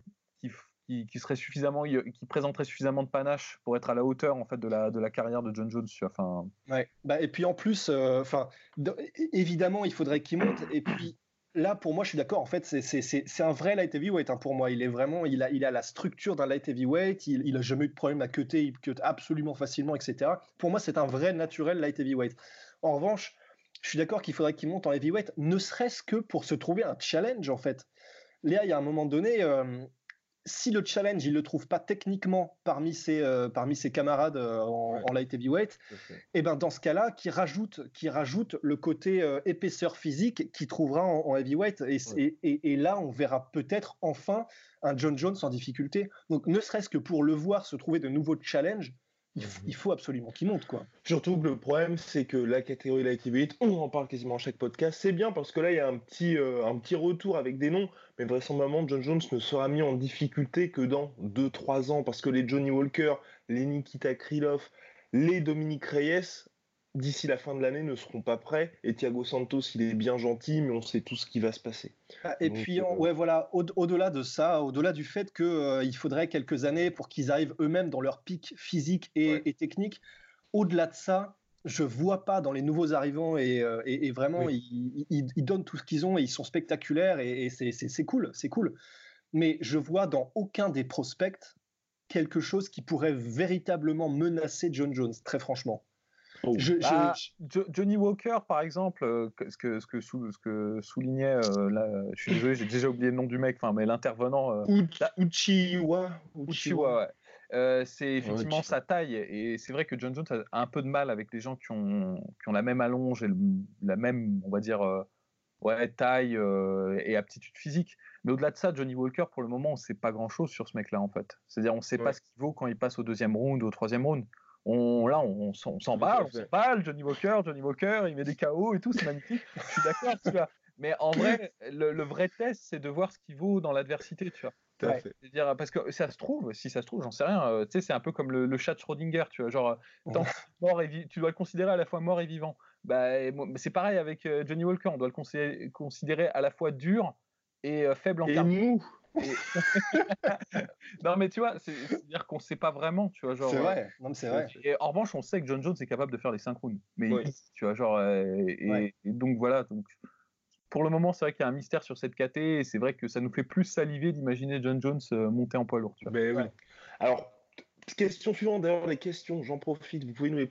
qui serait suffisamment, qui présenterait suffisamment de panache pour être à la hauteur en fait de la, de la carrière de John Jones. Enfin... Ouais. Bah, et puis en plus, euh, enfin, évidemment, il faudrait qu'il monte. Et puis là, pour moi, je suis d'accord. En fait, c'est un vrai light heavyweight hein, pour moi. Il est vraiment, il a, il a la structure d'un light heavyweight. Il, il a jamais eu de problème à cutter. Il cut absolument facilement, etc. Pour moi, c'est un vrai naturel light heavyweight. En revanche, je suis d'accord qu'il faudrait qu'il monte en heavyweight, ne serait-ce que pour se trouver un challenge en fait. Léa, il y a un moment donné, euh, si le challenge, il ne le trouve pas techniquement parmi ses, euh, parmi ses camarades euh, en, light heavyweight, et eh ben dans ce cas-là, qui rajoute, qui rajoute le côté euh, épaisseur physique qu'il trouvera en, heavyweight. Et, et, là, on verra peut-être enfin un John Jones en difficulté. Donc, ne serait-ce que pour le voir se trouver de nouveaux challenges, il, mhm. faut absolument qu'il monte quoi. Surtout que le problème c'est que la catégorie light heavyweight, on en parle quasiment à chaque podcast, c'est bien parce que là il y a un petit, un petit retour avec des noms mais vraisemblablement John Jones ne sera mis en difficulté que dans 2-3 ans parce que les Johnny Walker, les Nikita Krylov, les Dominique Reyes, d'ici la fin de l'année, ne seront pas prêts. Et Thiago Santos, il est bien gentil, mais on sait tout ce qui va se passer. Ah, et puis, euh, ouais, voilà, au-delà de ça, au-delà du fait qu'il euh, faudrait quelques années pour qu'ils arrivent eux-mêmes dans leur pic physique et, et technique, au-delà de ça, je vois pas dans les nouveaux arrivants et, euh, vraiment ils, donnent tout ce qu'ils ont et ils sont spectaculaires et, c'est cool, c'est cool. Mais je vois dans aucun des prospects quelque chose qui pourrait véritablement menacer John Jones, très franchement. Oh. Bah, Johnny Walker, par exemple, euh, ce que, ce que, ce que soulignait, euh, là, je suis désolé, j'ai déjà oublié le nom du mec, mais l'intervenant. Uchiwa. Uchiwa, ouais c'est effectivement sa taille. Et c'est vrai que John Jones a un peu de mal avec les gens qui ont, qui ont la même allonge et la même, on va dire, ouais, taille et aptitude physique. Mais au-delà de ça, Johnny Walker, pour le moment, on ne sait pas grand-chose sur ce mec-là, en fait. C'est-à-dire, on ne sait pas ce qu'il vaut quand il passe au deuxième round ou au troisième round. On, là, on, s'en parle, on s'en parle. Johnny Walker, Johnny Walker, il met des KO et tout, c'est magnifique. Je suis d'accord, tu vois. Mais en vrai, le, vrai test, c'est de voir ce qu'il vaut dans l'adversité, tu vois. C'est-à-dire, parce que ça se trouve, si ça se trouve, j'en sais rien. Euh, tu sais, c'est un peu comme le, chat de Schrödinger, tu vois. Genre, mort et tu dois le considérer à la fois mort et vivant. Bah, c'est pareil avec euh, Johnny Walker. On doit le considérer à la fois dur et euh, faible en et mou. non mais tu vois, c'est-à-dire qu'on ne sait pas vraiment, tu vois, genre. C'est vrai, c'est vrai. Et en revanche, on sait que John Jones est capable de faire les synchrones, mais tu vois, genre, et, donc voilà, donc pour le moment, c'est vrai qu'il y a un mystère sur cette KT et c'est vrai que ça nous fait plus saliver d'imaginer John Jones euh, monter en poids lourd. Tu vois. Ben oui. Alors, question suivante, d'ailleurs, les questions, j'en profite, vous pouvez nous les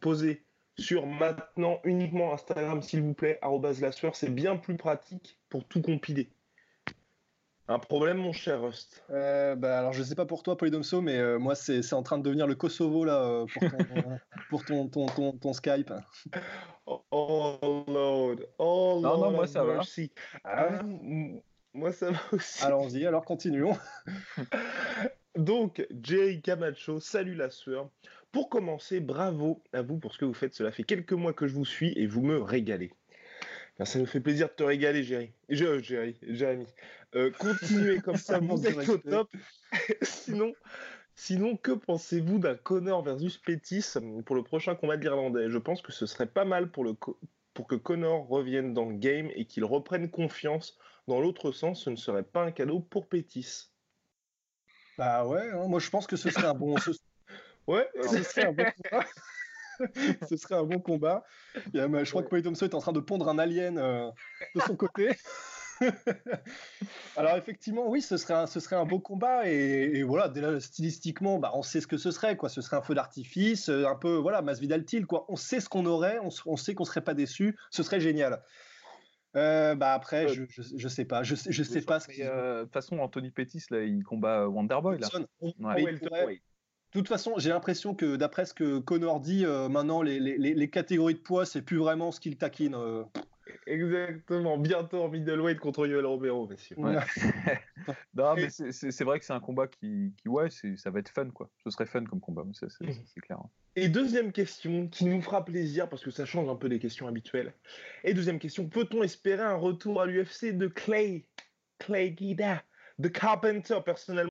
poser sur maintenant uniquement Instagram, s'il vous plaît, @lasfer, c'est bien plus pratique pour tout compiler. Un problème, mon cher Rust euh, bah, Alors, je sais pas pour toi, Polydomso, mais euh, moi, c'est en train de devenir le Kosovo là, euh, pour, ton, ton, ton, ton, Skype. Oh, Lord. Oh, non, non, moi, ça va. Ah, moi, ça va aussi. Allons-y, alors continuons. Donc, Jay Camacho, salut la sueur. Pour commencer, bravo à vous pour ce que vous faites. Cela fait quelques mois que je vous suis et vous me régalez. Ça nous fait plaisir de te régaler, Jerry. Je, Jerry, Jérémy. Euh, continuez comme ça, vous êtes au top. sinon, sinon, que pensez-vous d'un Connor versus Pétis pour le prochain combat de l'Irlandais? Je pense que ce serait pas mal pour, le pour que Connor revienne dans le game et qu'il reprenne confiance. Dans l'autre sens, ce ne serait pas un cadeau pour Pétis. Bah ouais, hein, moi je pense que ce serait un bon. ouais, ce serait un bon. ce serait un bon combat. je crois que Polly Thompson est en train de pondre un alien euh, de son côté. Alors effectivement, oui, ce serait un, ce serait un beau combat et, voilà, stylistiquement, bah, on sait ce que ce serait, quoi. Ce serait un feu d'artifice, euh, un peu, voilà, Masvidal quoi. On sait ce qu'on aurait, on, sait qu'on serait pas déçu, ce serait génial. Euh, bah après, je, je, sais pas, je, je sais pas ce euh, De toute façon, Anthony Pettis là, il combat Wonderboy là. De toute façon, j'ai l'impression que d'après ce que Connor dit, maintenant les, les, les, catégories de poids, c'est plus vraiment ce qu'il taquine. Exactement, bientôt en middleweight contre Yoel Romero, messieurs. non, mais c'est vrai que c'est un combat qui, qui ouais, ça va être fun, quoi. Ce serait fun comme combat, c'est clair. Hein. Et deuxième question, qui nous fera plaisir, parce que ça change un peu des questions habituelles. Et deuxième question, peut-on espérer un retour à l'UFC de Clay, Clay Guida, de Carpenter, personnellement?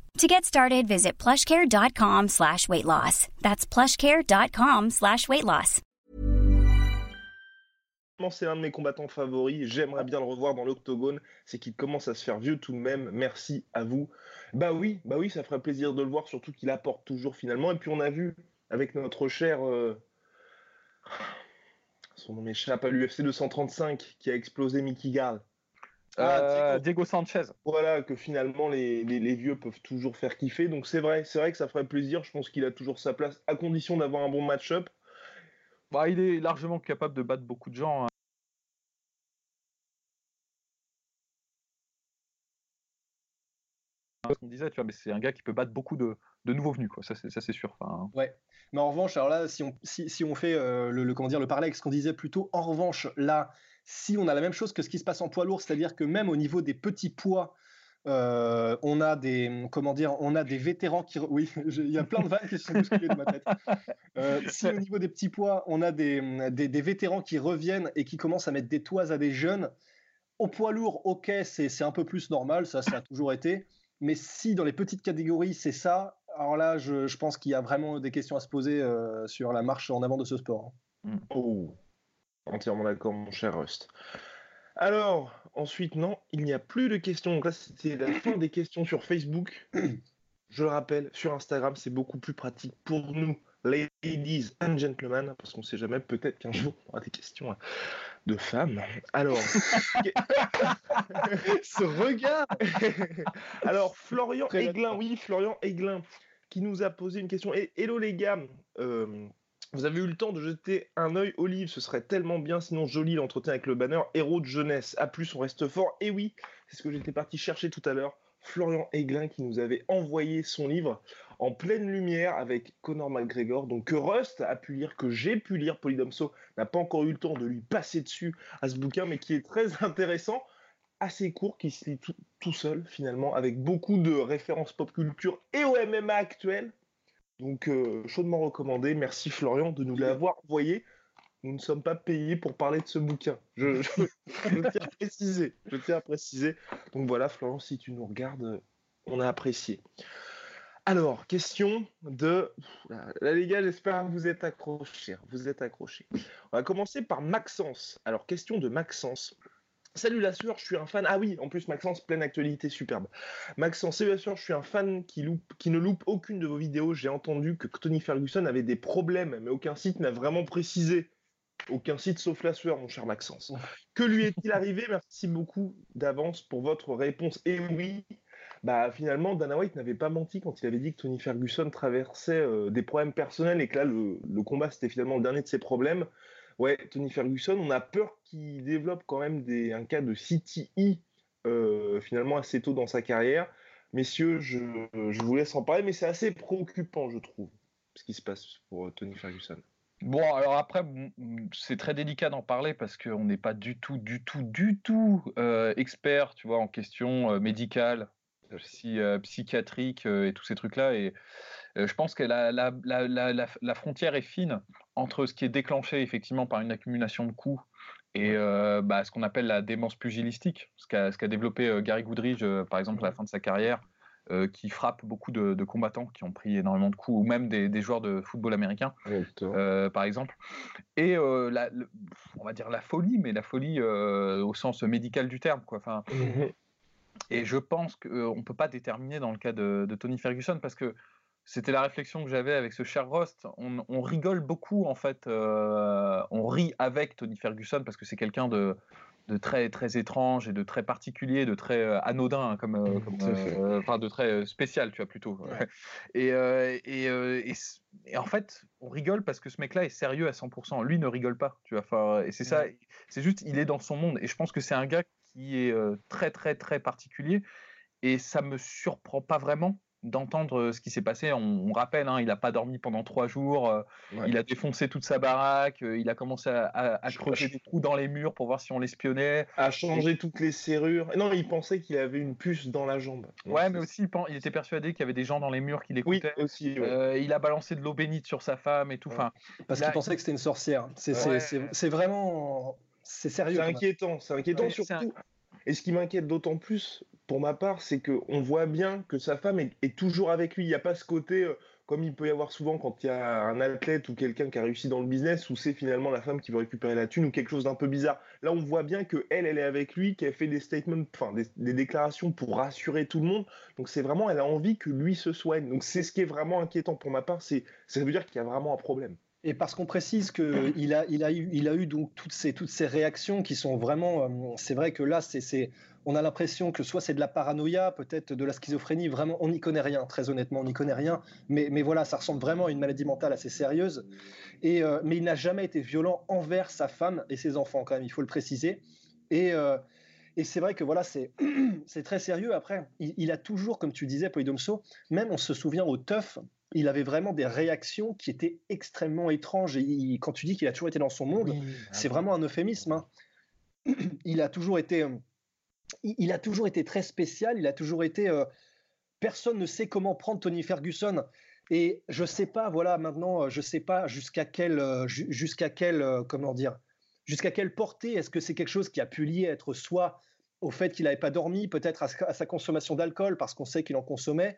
To get started, visit plushcare.com slash weight loss. That's plushcare.com slash weight loss. C'est un de mes combattants favoris. J'aimerais bien le revoir dans l'octogone. C'est qu'il commence à se faire vieux tout de même. Merci à vous. Bah oui, bah oui, ça ferait plaisir de le voir, surtout qu'il apporte toujours finalement. Et puis on a vu avec notre cher. Euh... Son nom m'échappe à l'UFC 235 qui a explosé Mickey Gall. Ah, Diego. Sanchez. Voilà, que finalement les, les, vieux peuvent toujours faire kiffer. Donc c'est vrai, c'est vrai que ça ferait plaisir. Je pense qu'il a toujours sa place, à condition d'avoir un bon match-up. Bah, il est largement capable de battre beaucoup de gens. Hein. On disait, tu vois, mais c'est un gars qui peut battre beaucoup de, de nouveaux venus, quoi. Ça, c'est sûr. Enfin... Ouais. Mais en revanche, alors là, si on, si, si on fait euh, le, le, comment dire, le parallèle avec ce qu'on disait plutôt, en revanche, là, si on a la même chose que ce qui se passe en poids lourd, c'est-à-dire que même au niveau des petits poids, euh, on a des comment dire, on a des vétérans qui oui, il y a plein de vannes qui sont bousculées de ma tête. Euh, si au niveau des petits poids, on a des, vétérans qui reviennent et qui commencent à mettre des toits à des jeunes, au poids lourd, ok, c'est un peu plus normal, ça, ça a toujours été. Mais si dans les petites catégories c'est ça, alors là, je, pense qu'il y a vraiment des questions à se poser euh, sur la marche en avant de ce sport. Hein. Oh. Entièrement d'accord, mon cher Rust. Alors, ensuite, non, il n'y a plus de questions. Donc là, c'était la fin des questions sur Facebook. Je le rappelle, sur Instagram, c'est beaucoup plus pratique pour nous ladies and gentlemen, parce qu'on sait jamais, peut-être qu'un jour on aura des questions de femmes. Alors, ce regard Alors, Florian Aiglin, oui, Florian Aiglin, qui nous a posé une question. Hello les gars, euh, vous avez eu le temps de jeter un œil au livre, ce serait tellement bien, sinon joli l'entretien avec le banner Héros de jeunesse. A plus, on reste fort. Et oui, c'est ce que j'étais parti chercher tout à l'heure. Florian Aiglin qui nous avait envoyé son livre en pleine lumière avec Conor McGregor. Donc que Rust a pu lire, que j'ai pu lire, Polydomso n'a pas encore eu le temps de lui passer dessus à ce bouquin, mais qui est très intéressant, assez court, qui se lit tout, seul finalement, avec beaucoup de références pop culture et au MMA actuel. Donc, euh, chaudement recommandé. Merci Florian de nous l'avoir envoyé. Nous ne sommes pas payés pour parler de ce bouquin. Je, tiens à préciser. Je tiens à préciser. Donc voilà, Florian, si tu nous regardes, on a apprécié. Alors, question de. Là, les gars, j'espère que vous êtes accrochés. Vous êtes accrochés. On va commencer par Maxence. Alors, question de Maxence. Salut la sueur, je suis un fan. Ah oui, en plus Maxence, pleine actualité, superbe. Maxence, salut la sueur, je suis un fan qui, ne loupe aucune de vos vidéos. J'ai entendu que Tony Ferguson avait des problèmes, mais aucun site n'a vraiment précisé. Aucun site sauf la sueur, mon cher Maxence. Que lui est-il arrivé? Merci beaucoup d'avance pour votre réponse. Et oui, bah finalement, Dana White n'avait pas menti quand il avait dit que Tony Ferguson traversait euh, des problèmes personnels et que là, le, le combat, c'était finalement le dernier de ses problèmes. Ouais, Tony Ferguson, on a peur qu'il développe quand même un cas de CTI euh, finalement assez tôt dans sa carrière. Messieurs, je, vous laisse en parler, mais c'est assez préoccupant, je trouve, ce qui se passe pour euh, Tony Ferguson. Bon, alors après, c'est très délicat d'en parler parce qu'on n'est pas du tout, du tout, du tout euh, expert, tu vois, en questions médicales, psychiatriques et tous ces trucs-là. Et je pense que la, la, la, frontière est fine entre ce qui est déclenché effectivement par une accumulation de coups et bah, ce qu'on appelle la démence pugilistique, ce qu'a développé Gary Goodridge, par exemple, à la fin de sa carrière, qui frappe beaucoup de, combattants qui ont pris énormément de coups, ou même des, joueurs de football américain, par exemple. Et la, on va dire la folie, mais la folie au sens médical du terme. Quoi. Enfin, mmh et je pense qu'on ne peut pas déterminer dans le cas de, de Tony Ferguson, parce que c'était la réflexion que j'avais avec ce cher Rost. On, rigole beaucoup, en fait. Euh, on rit avec Tony Ferguson parce que c'est quelqu'un de, très, très étrange et de très particulier, de très euh, anodin, hein, comme, euh, enfin, de très spécial, tu vois, plutôt. Et, et, en fait, on rigole parce que ce mec-là est sérieux à 100%. Lui ne rigole pas, tu vois. et c'est ça, c'est juste, il est dans son monde. Et je pense que c'est un gars qui est très, très, très particulier. Et ça me surprend pas vraiment d'entendre ce qui s'est passé. On, rappelle, hein, il n'a pas dormi pendant trois jours, il a défoncé toute sa baraque, il a commencé à, creuser des trous dans les murs pour voir si on l'espionnait. À changer toutes les serrures. Non, il pensait qu'il avait une puce dans la jambe. Ouais, mais aussi il, était persuadé qu'il y avait des gens dans les murs qui l'écoutaient. Oui, aussi. il a balancé de l'eau bénite sur sa femme et tout. Enfin, Parce qu'il pensait que c'était une sorcière. C'est vraiment. C'est sérieux. C'est inquiétant. C'est inquiétant surtout. Et ce qui m'inquiète d'autant plus, pour ma part, c'est qu'on voit bien que sa femme est, toujours avec lui. Il n'y a pas ce côté, euh, comme il peut y avoir souvent quand il y a un athlète ou quelqu'un qui a réussi dans le business, où c'est finalement la femme qui veut récupérer la thune ou quelque chose d'un peu bizarre. Là, on voit bien que elle, elle est avec lui, qu'elle fait des statements, enfin des, déclarations pour rassurer tout le monde. Donc c'est vraiment, elle a envie que lui se soigne. Donc c'est ce qui est vraiment inquiétant pour ma part. C'est, ça veut dire qu'il y a vraiment un problème. Et parce qu'on précise a, il a, eu, donc toutes ces, réactions qui sont vraiment. Euh, c'est vrai que là, c'est, on a l'impression que soit c'est de la paranoïa, peut-être de la schizophrénie. Vraiment, on n'y connaît rien. Très honnêtement, on n'y connaît rien. Mais, voilà, ça ressemble vraiment à une maladie mentale assez sérieuse. Et, euh, mais il n'a jamais été violent envers sa femme et ses enfants, quand même. Il faut le préciser. Et. Euh, et c'est vrai que voilà, c'est, très sérieux. Après, il, a toujours, comme tu disais, Polydomso, même on se souvient au teuf, il avait vraiment des réactions qui étaient extrêmement étranges. Et quand tu dis qu'il a toujours été dans son monde, ah c'est vraiment un euphémisme. Hein. Il a toujours été, euh, il a toujours été très spécial. Il a toujours été. Euh, personne ne sait comment prendre Tony Ferguson. Et je sais pas, voilà, maintenant, euh, je sais pas jusqu'à quel, jusqu'à quel, comment dire, jusqu'à quelle portée est-ce que c'est quelque chose qui a pu lier être soit au fait qu'il n'avait pas dormi, peut-être à, sa consommation d'alcool parce qu'on sait qu'il en consommait,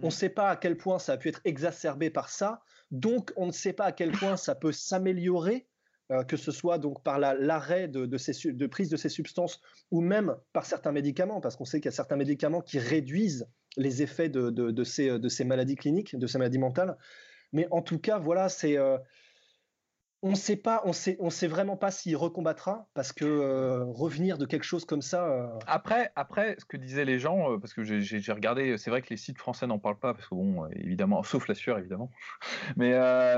on ne sait pas à quel point ça a pu être exacerbé par ça, donc on ne sait pas à quel point ça peut s'améliorer, euh, que ce soit donc par l'arrêt de, de, prise de ces substances ou même par certains médicaments, parce qu'on sait qu'il y a certains médicaments qui réduisent les effets de, ces, de ces maladies cliniques, de ces maladies mentales. Mais en tout cas, voilà, c'est on ne sait pas, on sait, on sait vraiment pas s'il recombattra parce que euh, revenir de quelque chose comme ça. Euh, après, après, ce que disaient les gens, euh, parce que j'ai regardé, c'est vrai que les sites français n'en parlent pas parce que bon, évidemment, sauf la sueur évidemment, mais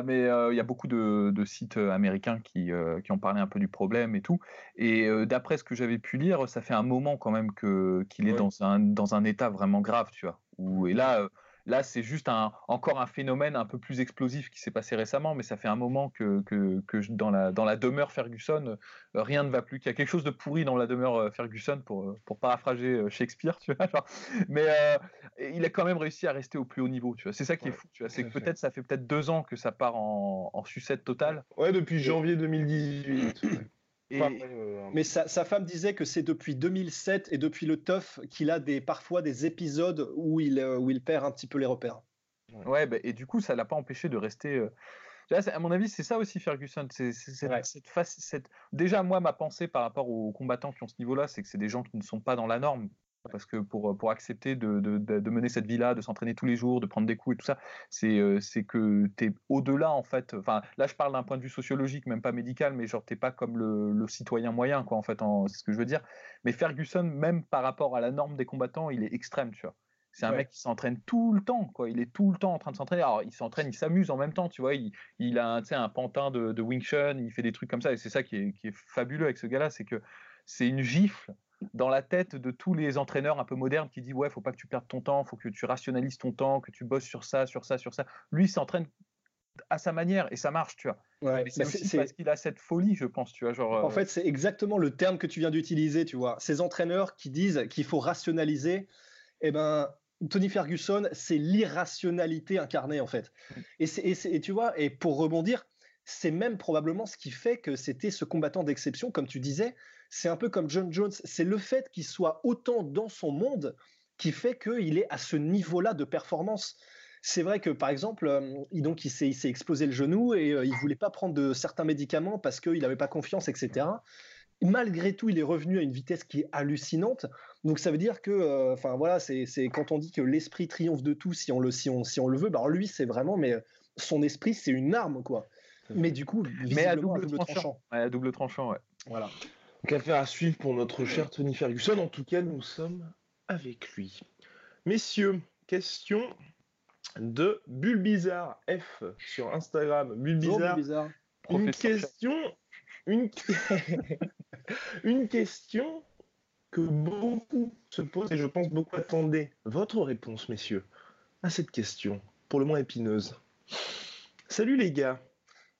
mais il y a beaucoup de, sites américains qui, qui ont parlé un peu du problème et tout. Et d'après ce que j'avais pu lire, ça fait un moment quand même que qu'il est dans un dans un état vraiment grave, tu vois. Où, et là Là, c'est juste un, encore un phénomène un peu plus explosif qui s'est passé récemment, mais ça fait un moment que, que, dans, la, dans la demeure Ferguson, euh, rien ne va plus. Qu'il y a quelque chose de pourri dans la demeure euh, Ferguson, pour, euh, pour paraphraser Shakespeare, tu vois. Mais il a quand même réussi à rester au plus haut niveau, tu vois. C'est ça qui est fou, tu vois. C'est que peut-être ça fait peut-être deux ans que ça part en, en sucette totale. Ouais, depuis janvier 2018. Euh, mais sa, femme disait que c'est depuis 2007 et depuis le TUF qu'il a des, parfois des épisodes où il, euh, où il perd un petit peu les repères. Ouais, bah, et du coup, ça l'a pas empêché de rester. Euh, à mon avis, c'est ça aussi Ferguson. C'est, cette, Déjà, moi, ma pensée par rapport aux combattants qui ont ce niveau-là, c'est que c'est des gens qui ne sont pas dans la norme parce que pour, pour accepter de, de, mener cette vie-là, de s'entraîner tous les jours, de prendre des coups et tout ça, c'est euh, que tu es au-delà en fait. Enfin, là, je parle d'un point de vue sociologique, même pas médical, mais genre, t'es pas comme le, le, citoyen moyen, quoi, en fait, c'est ce que je veux dire. Mais Ferguson, même par rapport à la norme des combattants, il est extrême, tu vois. C'est un mec qui s'entraîne tout le temps, quoi. Il est tout le temps en train de s'entraîner. Alors, il s'entraîne, il s'amuse en même temps, tu vois. Il, il a un, un pantin de, de Wing Chun, il fait des trucs comme ça. Et c'est ça qui est, qui est fabuleux avec ce gars-là, c'est que c'est une gifle dans la tête de tous les entraîneurs un peu modernes qui disent ouais faut pas que tu perdes ton temps faut que tu rationalises ton temps que tu bosses sur ça sur ça sur ça. Lui s'entraîne à sa manière et ça marche tu vois. C'est aussi parce qu'il a cette folie je pense tu vois genre en euh, fait c'est exactement le terme que tu viens d'utiliser tu vois. Ces entraîneurs qui disent qu'il faut rationaliser eh ben Tony Ferguson c'est l'irrationalité incarnée en fait. Mm. et, et tu vois et pour rebondir c'est même probablement ce qui fait que c'était ce combattant d'exception comme tu disais c'est un peu comme John Jones, c'est le fait qu'il soit autant dans son monde qui fait qu'il est à ce niveau-là de performance. C'est vrai que par exemple, euh, il, donc il s'est, explosé le genou et euh, il voulait pas prendre de certains médicaments parce qu'il n'avait pas confiance, etc. Malgré tout, il est revenu à une vitesse qui est hallucinante. Donc ça veut dire que, euh, enfin voilà, c'est, quand on dit que l'esprit triomphe de tout, si on le, si on, si on le veut, bah lui c'est vraiment, mais son esprit c'est une arme quoi. Mais du coup, mais à double, tranchant. à double tranchant, ouais. Voilà. Donc affaire à suivre pour notre cher Tony Ferguson. En tout cas, nous sommes avec lui. Messieurs, question de Bulbizarre F sur Instagram. Bulbizarre. Une question, une... une question que beaucoup se posent et je pense beaucoup attendaient votre réponse, messieurs, à cette question, pour le moins épineuse. Salut les gars,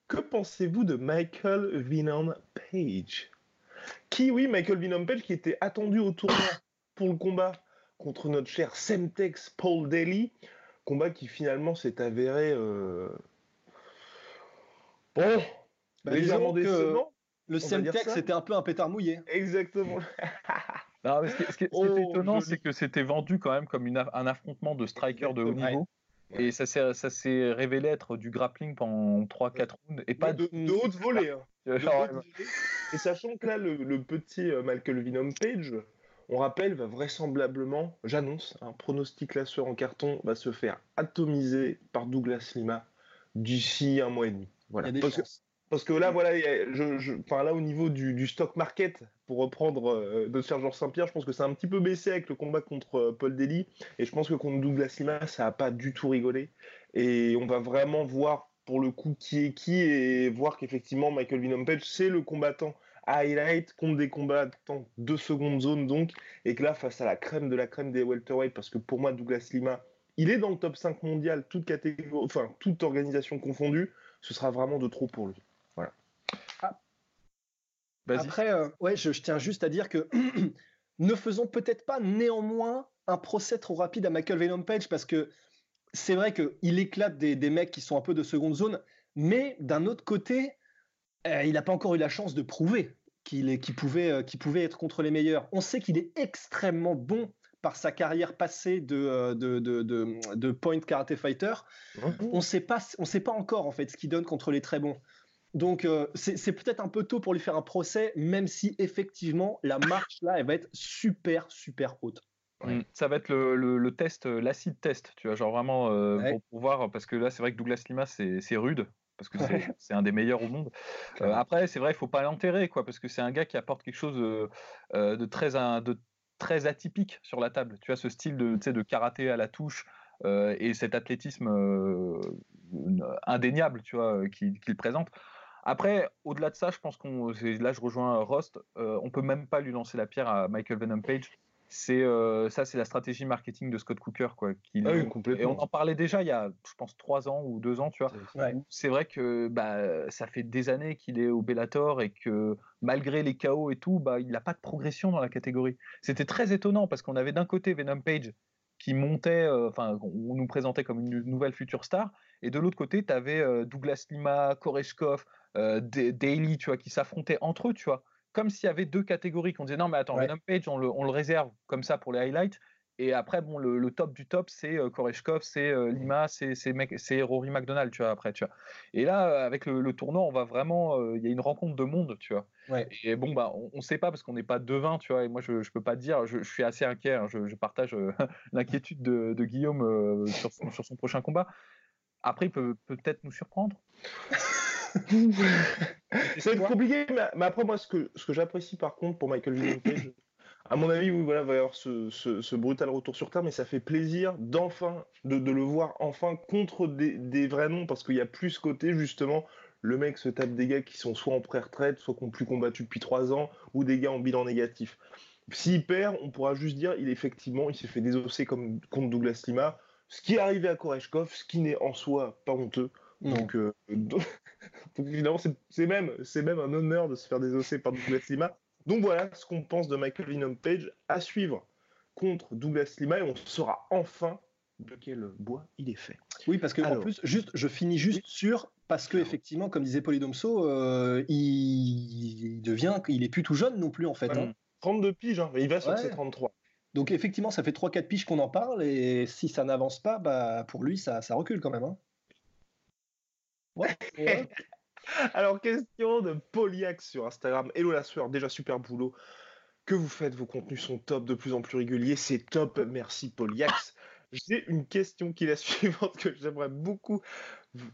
que pensez-vous de Michael Venom Page? Qui, oui, Michael Vinompel, qui était attendu au tournoi pour le combat contre notre cher Semtex Paul Daly. Combat qui finalement s'est avéré. Euh... Bon, bah, légèrement décevant. Le Semtex, c'était un peu un pétard mouillé. Exactement. ce qui, est oh, étonnant, c'est que c'était vendu quand même comme un affrontement de strikers de haut niveau. Et ça s'est révélé être du grappling pendant 3-4 rounds. Et pas de, de, haute volée. Hein. Et sachant que là, le, petit euh, Michael Venom Page, on rappelle, va vraisemblablement, j'annonce, un pronostic classeur en carton va se faire atomiser par Douglas Lima d'ici un mois et demi. Voilà. Parce que, là, voilà, je, là, au niveau du, stock market, pour reprendre euh, de Sergent Saint-Pierre, je pense que c'est un petit peu baissé avec le combat contre euh, Paul Daly. Et je pense que contre Douglas Lima, ça n'a pas du tout rigolé. Et on va vraiment voir pour le coup qui est qui et voir qu'effectivement Michael Vinompage c'est le combattant highlight contre des combattants de seconde zone donc et que là face à la crème de la crème des welterweight parce que pour moi Douglas Lima il est dans le top 5 mondial toute catégorie enfin toute organisation confondue ce sera vraiment de trop pour lui. Après euh, ouais je, tiens juste à dire que ne faisons peut-être pas néanmoins un procès trop rapide à Michael Vinompage parce que c'est vrai qu'il éclate des, mecs qui sont un peu de seconde zone, mais d'un autre côté, euh, il n'a pas encore eu la chance de prouver qu'il pouvait, euh, pouvait, être contre les meilleurs. On sait qu'il est extrêmement bon par sa carrière passée de, euh, de, point karate fighter. On pas, on sait pas encore en fait ce qu'il donne contre les très bons. Donc c'est peut-être un peu tôt pour lui faire un procès, même si effectivement la marche là, elle va être super super haute. Mm. Ça va être le, test, l'acide test, tu vois, genre vraiment pour, voir, parce que là, c'est vrai que Douglas Lima, c'est rude, parce que c'est un des meilleurs au monde. après, c'est vrai, il faut pas l'enterrer, quoi, parce que c'est un gars qui apporte quelque chose de, très, de très atypique sur la table. Tu vois, ce style de, de karaté à la touche et cet athlétisme indéniable, tu vois, qu'il présente. Après, au-delà de ça, je pense qu'on, là, je rejoins Rost, on peut même pas lui lancer la pierre à Michael Venom Page c'est euh, ça, c'est la stratégie marketing de Scott Cooker, quoi. Ah complètement. Et on en parlait déjà il y a, je pense, trois ans ou deux ans, tu vois. C'est vrai que bah, ça fait des années qu'il est au Bellator et que malgré les chaos et tout, bah, il n'a pas de progression dans la catégorie. C'était très étonnant parce qu'on avait d'un côté Venom Page qui montait, euh, enfin, on nous présentait comme une nouvelle future star, et de l'autre côté, tu avais euh, Douglas Lima, Koreshkov, Daly, tu vois, qui s'affrontaient entre eux, tu vois comme s'il y avait deux catégories qu'on disait non mais attends, Venom Page on le, réserve comme ça pour les highlights et après bon le, top du top c'est euh, Koreshkov, c'est euh, Lima, c'est Rory McDonald tu vois après tu vois. Et là euh, avec le, tournoi on va vraiment il y a une rencontre de monde tu vois. Et bon bah on, ne sait pas parce qu'on n'est pas devin tu vois et moi je je peux pas te dire je, suis assez inquiet hein, je, partage l'inquiétude de, Guillaume sur, sur son prochain combat. Après il peut peut-être nous surprendre. c'est compliqué, mais, après, moi, ce que, ce que j'apprécie par contre pour Michael Page, à mon avis, oui, voilà, va y avoir ce, ce, brutal retour sur Terre, mais ça fait plaisir d'enfin, de, de, le voir enfin contre des, des vrais noms, parce qu'il y a plus ce côté, justement, le mec se tape des gars qui sont soit en pré-retraite, soit qui n'ont plus combattu depuis 3 ans, ou des gars en bilan négatif. S'il perd, on pourra juste dire, il effectivement, il s'est fait désosser comme contre Douglas Lima, ce qui est arrivé à Koreshkov, ce qui n'est en soi pas honteux. Donc, euh, évidemment, c'est même, même un honneur de se faire désosser par Douglas Lima. Donc voilà ce qu'on pense de Michael Venom Page à suivre contre Douglas Lima et on saura enfin de quel bois il est fait. Oui, parce que en plus, juste, je finis juste sur parce que effectivement, comme disait Polydomso, euh, il, devient, il est plus tout jeune non plus en fait. 32 hein. piges, hein, mais il va sur ses 33. Donc effectivement, ça fait 3-4 piges qu'on en parle et si ça n'avance pas, bah, pour lui, ça, ça recule quand même. Hein. Alors, question de Polyax sur Instagram. Hello la sueur, déjà super boulot. Que vous faites, vos contenus sont top, de plus en plus réguliers, c'est top. Merci Polyax. J'ai une question qui est la suivante que j'aimerais beaucoup,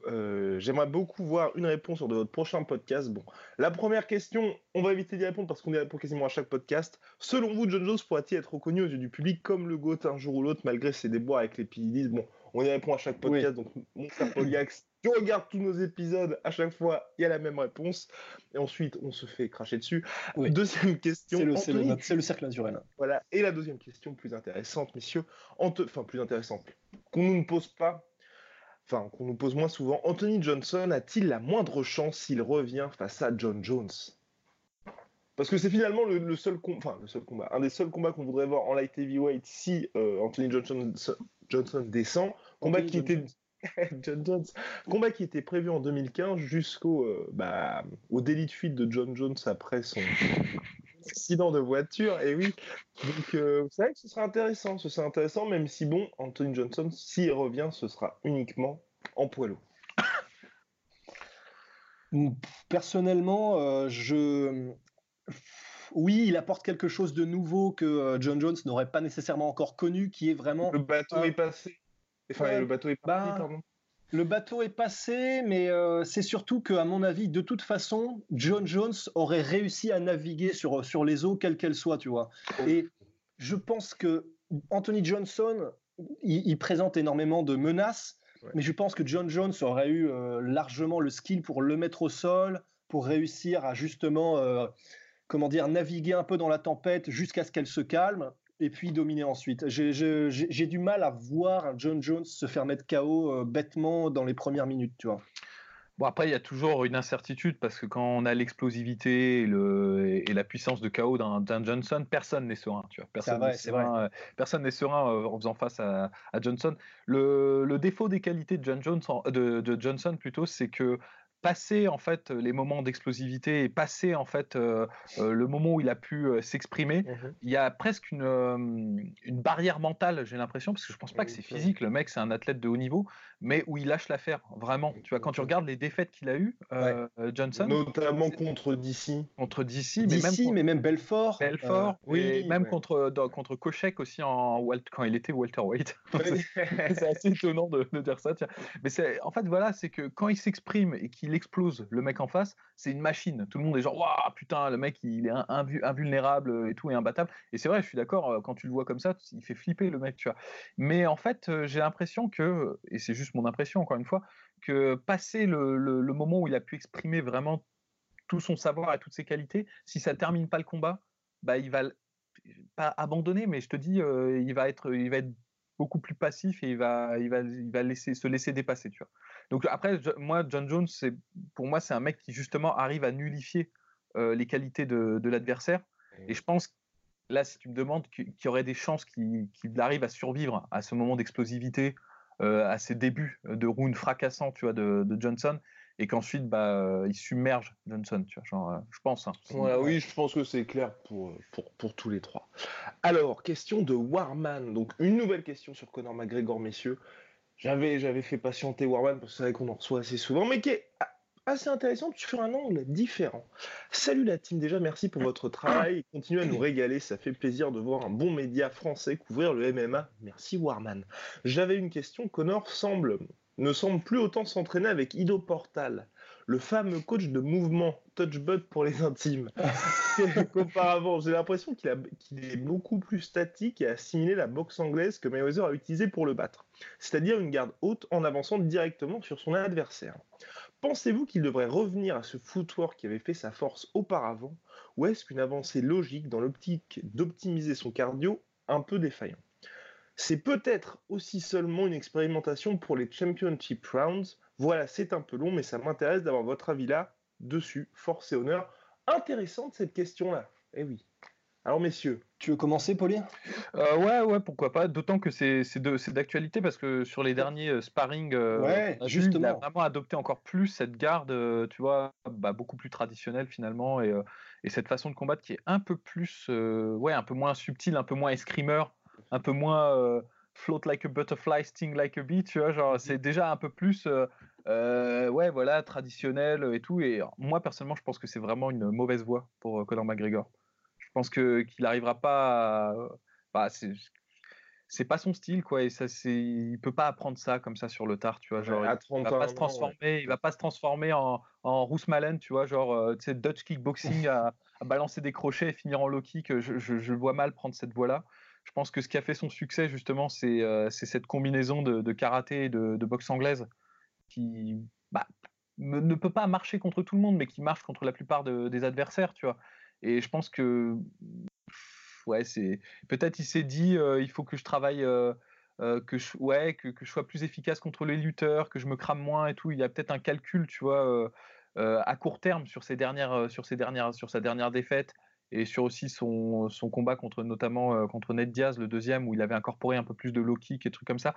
euh, j'aimerais beaucoup voir une réponse sur de votre prochain podcast. Bon, la première question, on va éviter d'y répondre parce qu'on y répond quasiment à chaque podcast. Selon vous, John Jones pourra-t-il être reconnu aux yeux du public comme le GOAT un jour ou l'autre malgré ses déboires avec les PIDs Bon, on y répond à chaque podcast, donc mon cher Polyax, tu regardes tous nos épisodes, à chaque fois, il y a la même réponse. Et ensuite, on se fait cracher dessus. Deuxième question. C'est le, cercle naturel. Voilà. Et la deuxième question, plus intéressante, messieurs. Enfin, plus intéressante. Qu'on nous ne pose pas. Enfin, qu'on nous pose moins souvent. Anthony Johnson a-t-il la moindre chance s'il revient face à John Jones? Parce que c'est finalement le, seul, enfin, le seul combat, un des seuls combats qu'on voudrait voir en light heavyweight si euh, Anthony Johnson, Johnson descend. Combat qui était John Jones. Combat qui était prévu en 2015 jusqu'au euh, bah, au délit de fuite de John Jones après son accident de voiture. Et oui, donc euh, c'est vrai que ce sera intéressant. Ce sera intéressant, même si bon, Anthony Johnson, s'il revient, ce sera uniquement en poids Personnellement, euh, je oui, il apporte quelque chose de nouveau que John Jones n'aurait pas nécessairement encore connu, qui est vraiment. Le bateau est passé le bateau est bah, Le bateau est passé, mais euh, c'est surtout que, à mon avis, de toute façon, John Jones aurait réussi à naviguer sur, sur les eaux, quelles qu'elles soient, tu vois. Et je pense que Anthony Johnson, il, présente énormément de menaces, mais je pense que John Jones aurait eu euh, largement le skill pour le mettre au sol, pour réussir à justement, euh, comment dire, naviguer un peu dans la tempête jusqu'à ce qu'elle se calme et puis dominer ensuite. J'ai du mal à voir John Jones se faire mettre KO euh, bêtement dans les premières minutes, tu vois. Bon, après, il y a toujours une incertitude parce que quand on a l'explosivité et, et, la puissance de KO d'un Johnson, personne n'est serein. Tu vois. Personne n'est serein, euh, en faisant face à, Johnson. Le, défaut des qualités de, John Jones, de, de Johnson, plutôt, c'est que passer en fait les moments d'explosivité et passer en fait euh, euh, le moment où il a pu euh, s'exprimer, mmh il y a presque une, une barrière mentale, j'ai l'impression, parce que je pense pas que c'est physique. Le mec, c'est un athlète de haut niveau, mais où il lâche l'affaire vraiment. Tu vois, quand tu regardes les défaites qu'il a eues, Johnson, notamment contre DC, contre DC, mais même mais même Belfort, Belfort, oui, même contre contre Kochek aussi en quand il était welterweight. c'est assez étonnant de, de dire ça. Tiens. Mais c'est en fait voilà, c'est que quand il s'exprime et qu'il explose le mec en face, c'est une machine. Tout le monde est genre, waouh, putain, le mec, il est invulnérable et tout, et imbattable. Et c'est vrai, je suis d'accord, euh, quand tu le vois comme ça, il fait flipper le mec, tu vois. Mais en fait, euh, j'ai l'impression que, et c'est juste mon impression, encore une fois, que passer le, moment où il a pu exprimer vraiment tout son savoir et toutes ses qualités, si ça termine pas le combat, bah, il va pas abandonner, mais je te dis, euh, il va être, il va être beaucoup plus passif et il va, il va, il va laisser, se laisser dépasser, tu vois. Donc après, moi, John Jones, c'est, pour moi, c'est un mec qui justement arrive à nullifier euh, les qualités de, l'adversaire. Et je pense, là, si tu me demandes, qu'il y aurait des chances qu'il, arrive à survivre à ce moment d'explosivité, à ces débuts de round fracassants, tu vois, de, Johnson, et qu'ensuite, bah, euh, il submerge Johnson, tu vois, genre, je pense. Hein. oui, je pense que c'est clair pour, pour, pour, tous les trois. Alors, question de Warman. Donc, une nouvelle question sur Conor McGregor, messieurs. J'avais, j'avais fait patienter Warman parce que c'est vrai qu'on en reçoit assez souvent, mais qui est assez intéressante sur un angle différent. Salut la team, déjà merci pour votre travail continuez à nous régaler, ça fait plaisir de voir un bon média français couvrir le MMA. Merci Warman. J'avais une question, Connor semble ne semble plus autant s'entraîner avec Ido Portal, le fameux coach de mouvement Touchbud pour les intimes. qu'auparavant. J'ai l'impression qu'il, est beaucoup plus statique et a assimilé la boxe anglaise que Mayweather a utilisée pour le battre, c'est-à-dire une garde haute en avançant directement sur son adversaire. Pensez-vous qu'il devrait revenir à ce footwork qui avait fait sa force auparavant, ou est-ce qu'une avancée logique dans l'optique d'optimiser son cardio un peu défaillant C'est peut-être aussi seulement une expérimentation pour les Championship Rounds. Voilà, c'est un peu long, mais ça m'intéresse d'avoir votre avis là dessus. Force et honneur intéressante cette question-là. Eh oui. Alors messieurs. Tu veux commencer, Pauline euh, Ouais, ouais, pourquoi pas. D'autant que c'est d'actualité parce que sur les derniers euh, sparring, euh, justement. il a vraiment adopté encore plus cette garde, tu vois, bah, beaucoup plus traditionnelle finalement, et, cette façon de combattre qui est un peu plus, ouais, un peu moins subtile, un peu moins escrimeur, un peu moins float like a butterfly, sting like a bee, tu vois, genre c'est déjà un peu plus euh, ouais, voilà, traditionnel et tout. Et moi, personnellement, je pense que c'est vraiment une mauvaise voie pour euh, Conor McGregor. Je pense que qu'il n'arrivera pas. À... Bah, c'est pas son style, quoi. Et ça, c'est, il peut pas apprendre ça comme ça sur le tard, tu vois. Genre, il, va pas se transformer, il va pas se transformer en, en Bruce Malen, tu vois, genre, euh, tu sais, Dutch kickboxing à, balancer des crochets et finir en low kick. Je, je, vois mal prendre cette voie-là. Je pense que ce qui a fait son succès, justement, c'est, c'est cette combinaison de, de karaté et de, de boxe anglaise qui bah, ne peut pas marcher contre tout le monde, mais qui marche contre la plupart des adversaires, tu vois. Et je pense que ouais, c'est peut-être il s'est dit euh, il faut que je travaille euh, euh, que je ouais que, que, je sois plus efficace contre les lutteurs, que je me crame moins et tout. Il y a peut-être un calcul, tu vois, à court terme sur ces dernières sur ces dernières sur sa dernière défaite et sur aussi son, son combat contre notamment contre Ned Diaz, le deuxième, où il avait incorporé un peu plus de low kick et trucs comme ça,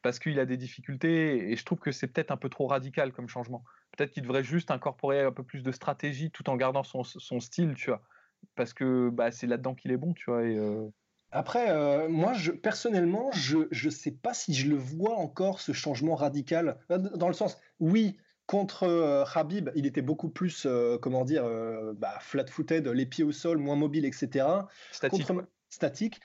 parce qu'il a des difficultés, et je trouve que c'est peut-être un peu trop radical comme changement. Peut-être qu'il devrait juste incorporer un peu plus de stratégie tout en gardant son, son style, tu vois, parce que bah, c'est là-dedans qu'il est bon, tu vois. Et, euh, Après, euh, moi, je, personnellement, je ne sais pas si je le vois encore, ce changement radical. Dans le sens, oui, Contre euh, Habib, il était beaucoup plus, euh, comment dire, euh, bah, flat-footed, les pieds au sol, moins mobile, etc. Statique. statique,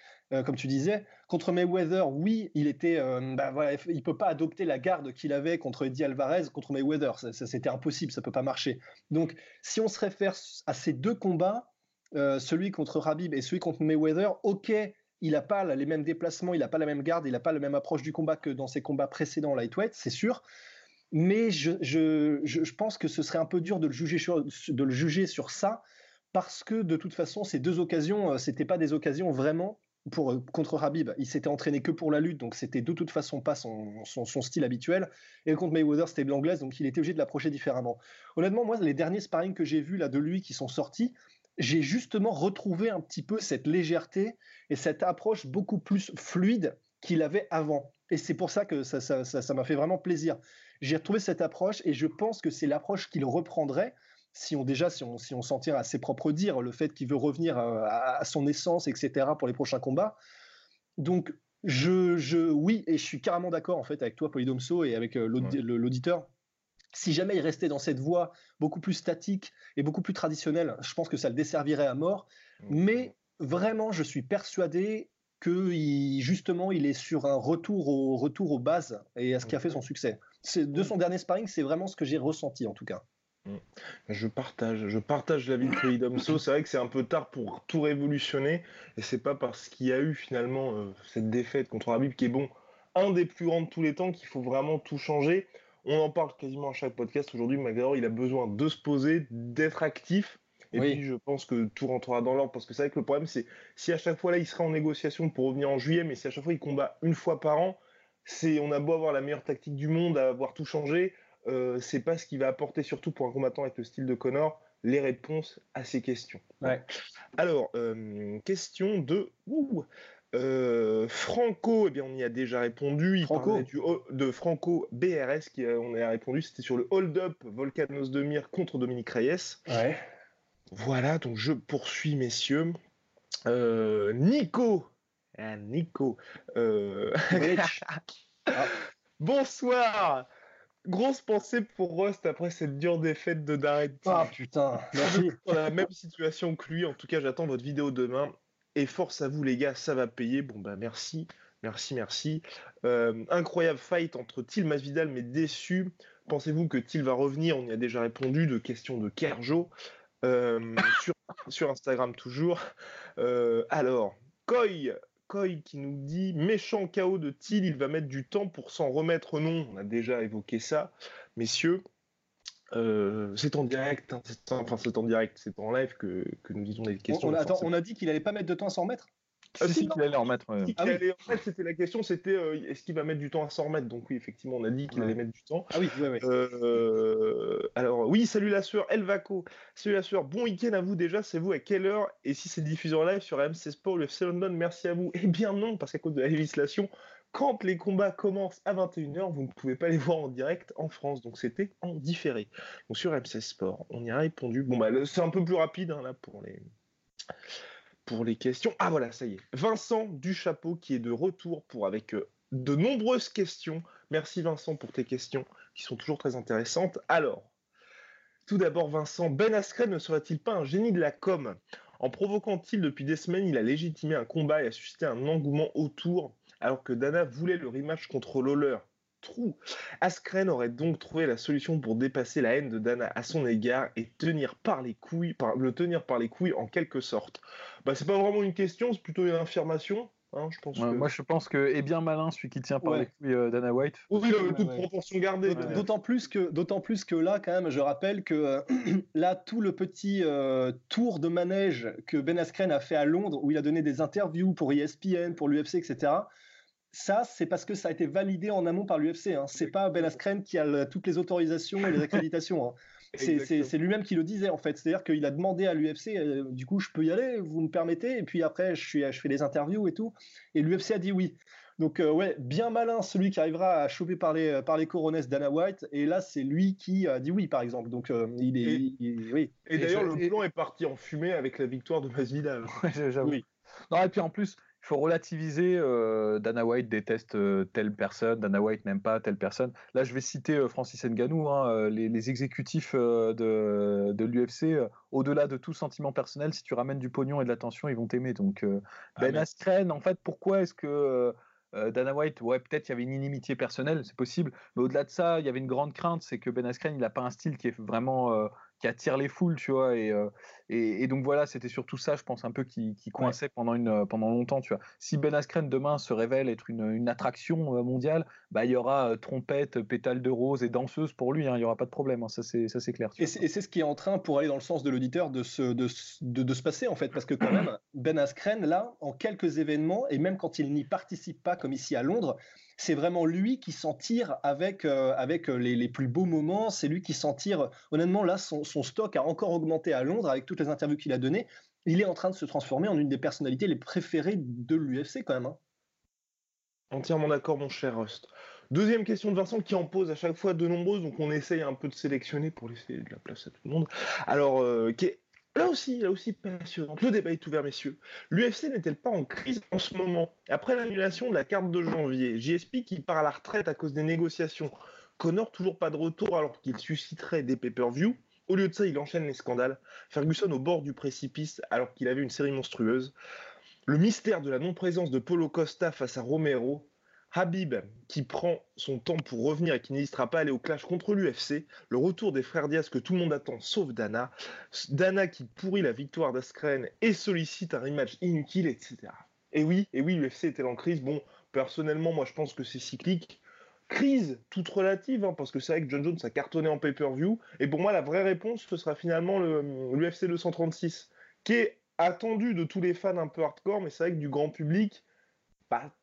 comme tu disais. Contre Mayweather, oui, il était, bah, voilà, il peut pas adopter la garde qu'il avait contre Eddie Alvarez, contre Mayweather. Ça, c'était impossible, ça peut pas marcher. Donc, si on se réfère à ces deux combats, celui contre Habib et celui contre Mayweather, ok, il n'a pas les mêmes déplacements, il n'a pas la même garde, il n'a pas la même approche du combat que dans ses combats précédents lightweight, c'est sûr mais je, pense que ce serait un peu dur de le juger sur, de le juger sur ça parce que de toute façon ces deux occasions euh, c'était pas des occasions vraiment pour euh, contre Habib il s'était entraîné que pour la lutte donc c'était de toute façon pas son, style habituel. Et contre Mayweather c'était l'anglaise donc il était obligé de l'approcher différemment. Honnêtement moi les derniers sparring que j'ai vus là de lui qui sont sortis j'ai justement retrouvé un petit peu cette légèreté et cette approche beaucoup plus fluide qu'il avait avant. Et c'est pour ça que ça m'a fait vraiment plaisir. J'ai retrouvé cette approche et je pense que c'est l'approche qu'il reprendrait si on déjà si on, si on s'en tire à ses propres dires, le fait qu'il veut revenir à, à, son essence, etc. pour les prochains combats. Donc je, je oui et je suis carrément d'accord en fait avec toi Polydomso et avec l'auditeur si jamais il restait dans cette voie beaucoup plus statique et beaucoup plus traditionnelle, je pense que ça le desservirait à mort. Mais vraiment, je suis persuadé que justement, il est sur un retour, au, retour aux bases et à ce qui a fait son succès. De son dernier sparring, c'est vraiment ce que j'ai ressenti en tout cas. Je partage, je partage l'avis de Freedomso. C'est vrai que c'est un peu tard pour tout révolutionner, et c'est pas parce qu'il y a eu finalement euh, cette défaite contre Habib qui est bon, un des plus grands de tous les temps, qu'il faut vraiment tout changer. On en parle quasiment à chaque podcast. Aujourd'hui, McGregor, il a besoin de se poser, d'être actif. Et puis, je pense que tout rentrera dans l'ordre. Parce que c'est vrai que le problème, c'est si à chaque fois, là, il sera en négociation pour revenir en juillet, mais si à chaque fois, il combat une fois par an, c'est on a beau avoir la meilleure tactique du monde, avoir tout changé. Euh, c'est pas ce qui va apporter, surtout pour un combattant avec le style de Connor, les réponses à ces questions. Alors, euh, question de. Euh, Franco, eh bien, on y a déjà répondu. Il Franco. parlait du, de Franco BRS, qui on y a répondu. C'était sur le hold-up Volcanos de Mir contre Dominique Reyes. Ouais. Voilà, donc je poursuis, messieurs. Nico. Ah, Nico. Ah. Bonsoir. Grosse pensée pour Rust après cette dure défaite de Darren. Ah putain, merci. Dans la même situation que lui. En tout cas, j'attends votre vidéo demain. Et force à vous les gars, ça va payer. Bon bah merci, merci, merci. Euh, incroyable fight entre Till Masvidal, mais déçu. Pensez-vous que Till va revenir? On y a déjà répondu de questions de Kerjo. Euh, sur, Instagram toujours. Euh, alors, Koi, Qui nous dit méchant chaos de Till, il va mettre du temps pour s'en remettre. Non, on a déjà évoqué ça, messieurs. Euh, c'est en direct, hein, enfin c'est en direct, c'est en live que, que, nous disons des questions. On, attends, on a dit qu'il allait pas mettre de temps à s'en remettre ah, si, qu'il allait en mettre. Ah, en c'était la question, c'était euh, est-ce qu'il va mettre du temps à s'en remettre? Donc oui, effectivement, on a dit qu'il allait mettre du temps. Ah oui, ouais, euh, alors oui, salut la sœur Elvaco, salut la sœur. Bon week-end à vous déjà. C'est vous à quelle heure? Et si c'est diffusé en live sur MC Sport, le FC London, merci à vous. Eh bien non, parce qu'à cause de la législation, quand les combats commencent à 21h, vous ne pouvez pas les voir en direct en France, donc c'était en différé. Donc sur M16 Sport, on y a répondu. Bon, bah, c'est un peu plus rapide hein, là pour les, pour les questions. Ah voilà, ça y est. Vincent Duchapeau qui est de retour pour avec euh, de nombreuses questions. Merci Vincent pour tes questions qui sont toujours très intéressantes. Alors, tout d'abord Vincent, Ben Askren ne serait-il pas un génie de la com? En provoquant-il depuis des semaines, il a légitimé un combat et a suscité un engouement autour alors que Dana voulait le rematch contre Lawler? Trou. Askren aurait donc trouvé la solution pour dépasser la haine de Dana à son égard et tenir par les couilles, le tenir par les couilles en quelque sorte. Bah, c'est pas vraiment une question, c'est plutôt une affirmation. Hein, je pense Moi, je pense que est bien malin celui qui tient par les couilles euh, Dana White. Oui, toute proportion gardée. D'autant plus que, d'autant plus que là, quand même, je rappelle que euh, là, tout le petit euh, tour de manège que Ben Askren a fait à Londres, où il a donné des interviews pour ESPN, pour l'UFC, etc ça, c'est parce que ça a été validé en amont par l'UFC. Hein. C'est pas Ben Askren qui a toutes les autorisations et les accréditations. Hein. C'est lui-même qui le disait en fait. C'est-à-dire qu'il a demandé à l'UFC, euh, du coup, je peux y aller, vous me permettez? Et puis après, je, suis, je fais les interviews et tout. Et l'UFC a dit oui. Donc euh, ouais, bien malin celui qui arrivera à choper par les, par les coronesses Dana White. Et là, c'est lui qui a dit oui, par exemple. Donc euh, il est, oui. Et, d'ailleurs, le plan est parti en fumée avec la victoire de Masvidal. Ouais, j'avoue. Oui. Non, et puis en plus, faut relativiser. Euh, Dana White déteste euh, telle personne, Dana White n'aime pas telle personne. Là, je vais citer euh, Francis Ngannou, hein, les, exécutifs de, de l'UFC. Au-delà de tout sentiment personnel, si tu ramènes du pognon et de l'attention, ils vont t'aimer. Donc, ah, Ben Askren, en fait, pourquoi est-ce que Dana White, ouais, peut-être il y avait une inimitié personnelle, c'est possible, mais au-delà de ça, il y avait une grande crainte, c'est que Ben Askren, il n'a pas un style qui est vraiment qui attire les foules, tu vois. Et, euh, et, donc voilà, c'était surtout ça, je pense, un peu qui, qui coinçait pendant, une, euh, pendant longtemps, tu vois. Si Ben Askren demain se révèle être une, une attraction euh, mondiale, bah, il y aura trompette, pétale de rose et danseuse pour lui, hein, il n'y aura pas de problème, hein, ça c'est clair. Et c'est ce qui est en train, pour aller dans le sens de l'auditeur, de se, de, de, de, se passer, en fait, parce que quand même, Ben Askren, là, en quelques événements, et même quand il n'y participe pas, comme ici à Londres, c'est vraiment lui qui s'en tire avec, euh, euh, les, plus beaux moments. C'est lui qui s'en tire. Honnêtement, là, son, stock a encore augmenté à Londres avec toutes les interviews qu'il a données. Il est en train de se transformer en une des personnalités les préférées de l'UFC quand même. Hein. Entièrement d'accord, mon cher Rust. Deuxième question de Vincent qui en pose à chaque fois de nombreuses, donc on essaye un peu de sélectionner pour laisser de la place à tout le monde. Alors, euh, là aussi, là aussi passionnante. Le débat est ouvert, messieurs. L'UFC n'est-elle pas en crise en ce moment? Après l'annulation de la carte de janvier, JSP qui part à la retraite à cause des négociations, Connor toujours pas de retour alors qu'il susciterait des pay-per-view. Au lieu de ça, il enchaîne les scandales. Ferguson au bord du précipice alors qu'il avait une série monstrueuse. Le mystère de la non-présence de Polo Costa face à Romero. Habib qui prend son temps pour revenir et qui n'hésitera pas à aller au clash contre l'UFC. Le retour des frères Diaz que tout le monde attend sauf Dana. Dana qui pourrit la victoire d'Askren et sollicite un rematch inutile, etc. Et oui, et oui, l'UFC était en crise. Bon, personnellement, moi je pense que c'est cyclique crise toute relative, hein, parce que c'est vrai que John Jones a cartonné en pay-per-view. Et pour moi, la vraie réponse, ce sera finalement l'UFC 236, qui est attendu de tous les fans un peu hardcore, mais c'est vrai que du grand public, bah,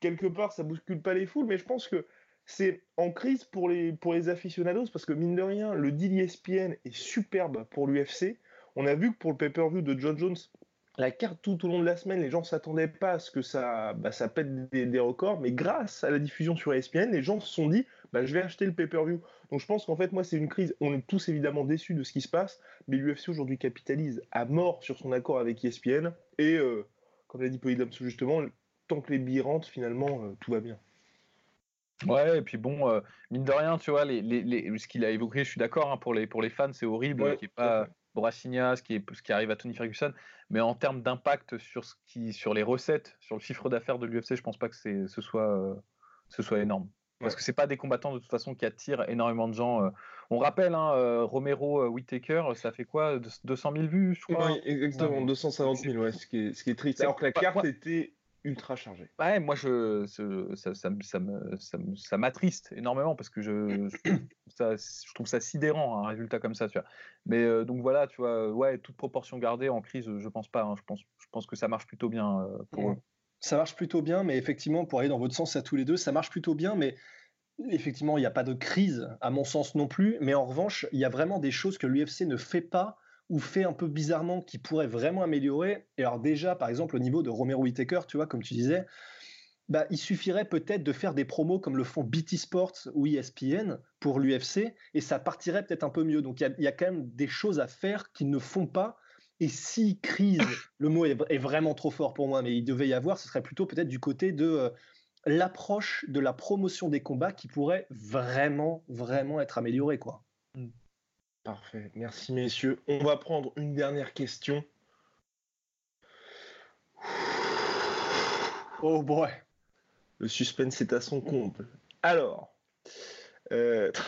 quelque part, ça bouscule pas les foules, mais je pense que c'est en crise pour les, pour les aficionados, parce que mine de rien, le deal ESPN est superbe pour l'UFC. On a vu que pour le pay-per-view de John Jones, la carte tout au long de la semaine, les gens s'attendaient pas à ce que ça, bah, ça pète des, records, mais grâce à la diffusion sur ESPN, les gens se sont dit bah, je vais acheter le pay-per-view. Donc je pense qu'en fait, moi, c'est une crise. On est tous évidemment déçus de ce qui se passe, mais l'UFC aujourd'hui capitalise à mort sur son accord avec ESPN. Et euh, comme l'a dit Polydome justement, tant que les billes rentrent, finalement, euh, tout va bien. Ouais, et puis bon, euh, mine de rien, tu vois, les, les, ce qu'il a évoqué, je suis d'accord, hein, pour, les, pour les fans, c'est horrible, qui est pas Boracinha, ce qui, est, ce qui arrive à Tony Ferguson, mais en termes d'impact sur, ce qui, sur les recettes, sur le chiffre d'affaires de l'UFC, je pense pas que ce soit, ce soit énorme. Parce que c'est pas des combattants de toute façon qui attirent énormément de gens. Euh. On rappelle, hein, euh, Romero euh, Whitaker, ça fait quoi 200 000 vues, je crois Oui, exactement, 250 000, ouais, ce qui est, ce qui est triste. Alors que la carte était ultra chargée. Ouais, moi, je, ça, ça, ça, ça m'attriste énormément parce que je, ça, je trouve ça sidérant, un résultat comme ça. Tu vois. Mais donc voilà, tu vois, ouais, toute proportion gardée en crise, je pense pas. Hein. je, pense, je pense que ça marche plutôt bien pour eux ça marche plutôt bien, mais effectivement, pour aller dans votre sens à tous les deux, ça marche plutôt bien, mais effectivement, il n'y a pas de crise, à mon sens non plus. Mais en revanche, il y a vraiment des choses que l'UFC ne fait pas ou fait un peu bizarrement qui pourraient vraiment améliorer. Et alors déjà, par exemple, au niveau de Romero Whittaker, tu vois, comme tu disais, bah, il suffirait peut-être de faire des promos comme le font BT Sports ou ESPN pour l'UFC, et ça partirait peut-être un peu mieux. Donc il y, y, a quand même des choses à faire qu'ils ne font pas, et si crise, le mot est, vraiment trop fort pour moi, mais il devait y avoir, ce serait plutôt peut-être du côté de euh, l'approche de la promotion des combats qui pourrait vraiment, vraiment être améliorée. Quoi. Hmm. Parfait, merci messieurs. On va prendre une dernière question. Oh boy. Le suspense est à son comble. Alors, euh...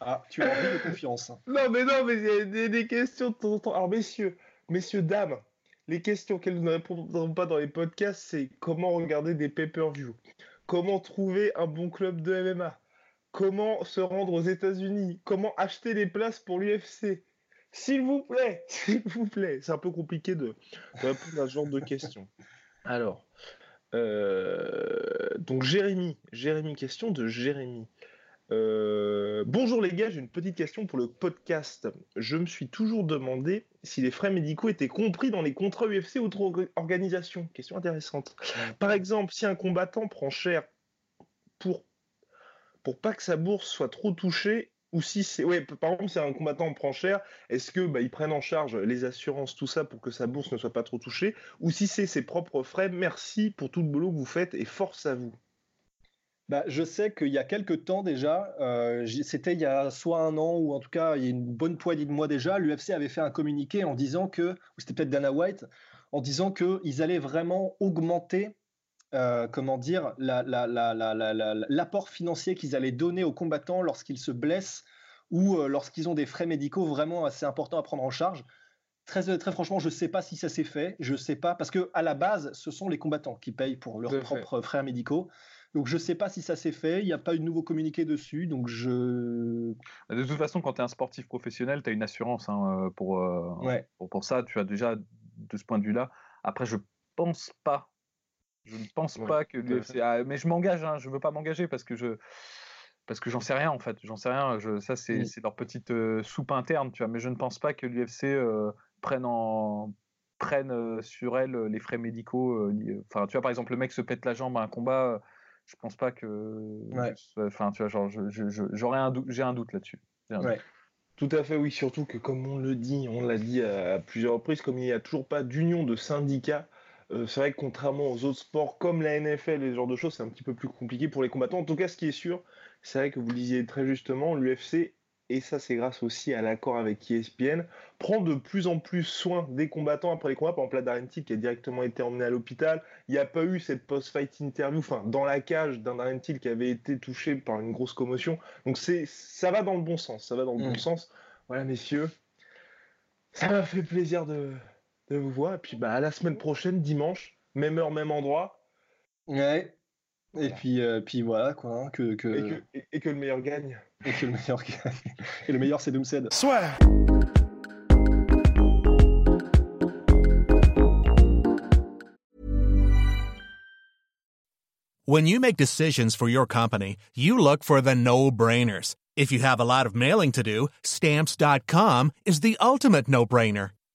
Ah, tu as envie de confiance. Non, mais non, mais il y a des, questions de temps en temps. Alors, messieurs, messieurs, dames, les questions qu'elles ne répondront pas dans les podcasts, c'est comment regarder des pay-per-view? Comment trouver un bon club de MMA Comment se rendre aux États-Unis? Comment acheter les places pour l'UFC S'il vous plaît, s'il vous plaît. C'est un peu compliqué de, répondre à ce genre de questions. Alors, euh, donc Jérémy, Jérémy, question de Jérémy. Euh, bonjour les gars, j'ai une petite question pour le podcast. Je me suis toujours demandé si les frais médicaux étaient compris dans les contrats UFC ou autres organisations. Question intéressante. Par exemple, si un combattant prend cher pour pour pas que sa bourse soit trop touchée, ou si c'est par exemple, si un combattant prend cher, est-ce que bah, ils prennent en charge les assurances, tout ça pour que sa bourse ne soit pas trop touchée, ou si c'est ses propres frais. Merci pour tout le boulot que vous faites et force à vous? Bah, je sais qu'il y a quelques temps déjà, euh, c'était il y a soit un an ou en tout cas il y a une bonne poignée de mois déjà, l'UFC avait fait un communiqué en disant que, ou c'était peut-être Dana White, en disant qu'ils allaient vraiment augmenter, euh, comment dire, l'apport financier qu'ils allaient donner aux combattants lorsqu'ils se blessent ou euh, lorsqu'ils ont des frais médicaux vraiment assez importants à prendre en charge. Très, très franchement, je ne sais pas si ça s'est fait, je ne sais pas, parce que à la base, ce sont les combattants qui payent pour leurs propres frais médicaux. Donc je ne sais pas si ça s'est fait, il n'y a pas eu de nouveau communiqué dessus, donc je... De toute façon, quand tu es un sportif professionnel, tu as une assurance hein, euh, pour, euh, pour, pour, ça, tu as déjà de ce point de vue-là. Après, je pense pas, je ne pense pas que l'UFC... Ah, mais je m'engage, hein, je ne veux pas m'engager parce que je parce que j'en sais rien en fait, j'en sais rien. Je, ça c'est leur petite euh, soupe interne, tu vois. Mais je ne pense pas que l'UFC prenne en prennent sur elles les frais médicaux. Enfin, tu vois, par exemple, le mec se pète la jambe à un combat. je pense pas que. Enfin, tu vois, genre, j'aurais un doute, j'ai un doute là-dessus. Tout à fait, oui. Surtout que, comme on le dit, on l'a dit à plusieurs reprises, comme il n'y a toujours pas d'union de syndicats, euh, c'est vrai que contrairement aux autres sports comme la NFL et ce genre de choses, c'est un petit peu plus compliqué pour les combattants. En tout cas, ce qui est sûr, c'est vrai que vous le disiez très justement, l'UFC et ça c'est grâce aussi à l'accord avec ESPN, prend de plus en plus soin des combattants après les combats. Par exemple, la Darren Till qui a directement été emmené à l'hôpital. Il n'y a pas eu cette post-fight interview, enfin dans la cage d'un Darren Till qui avait été touché par une grosse commotion. Donc c'est, ça va dans le bon sens, ça va dans le bon mm. sens. Voilà messieurs, ça m'a fait plaisir de, vous voir. Et puis bah, à la semaine prochaine, dimanche, même heure, même endroit. Ouais. Et puis, euh, puis voilà, quoi. Hein, que, que... Et, que, le meilleur gagne. Et que le meilleur gagne. Et le meilleur, c'est Doomsed. Soit When you make decisions for your company, you look for the no-brainers. If you have a lot of mailing to do, stamps.com is the ultimate no-brainer.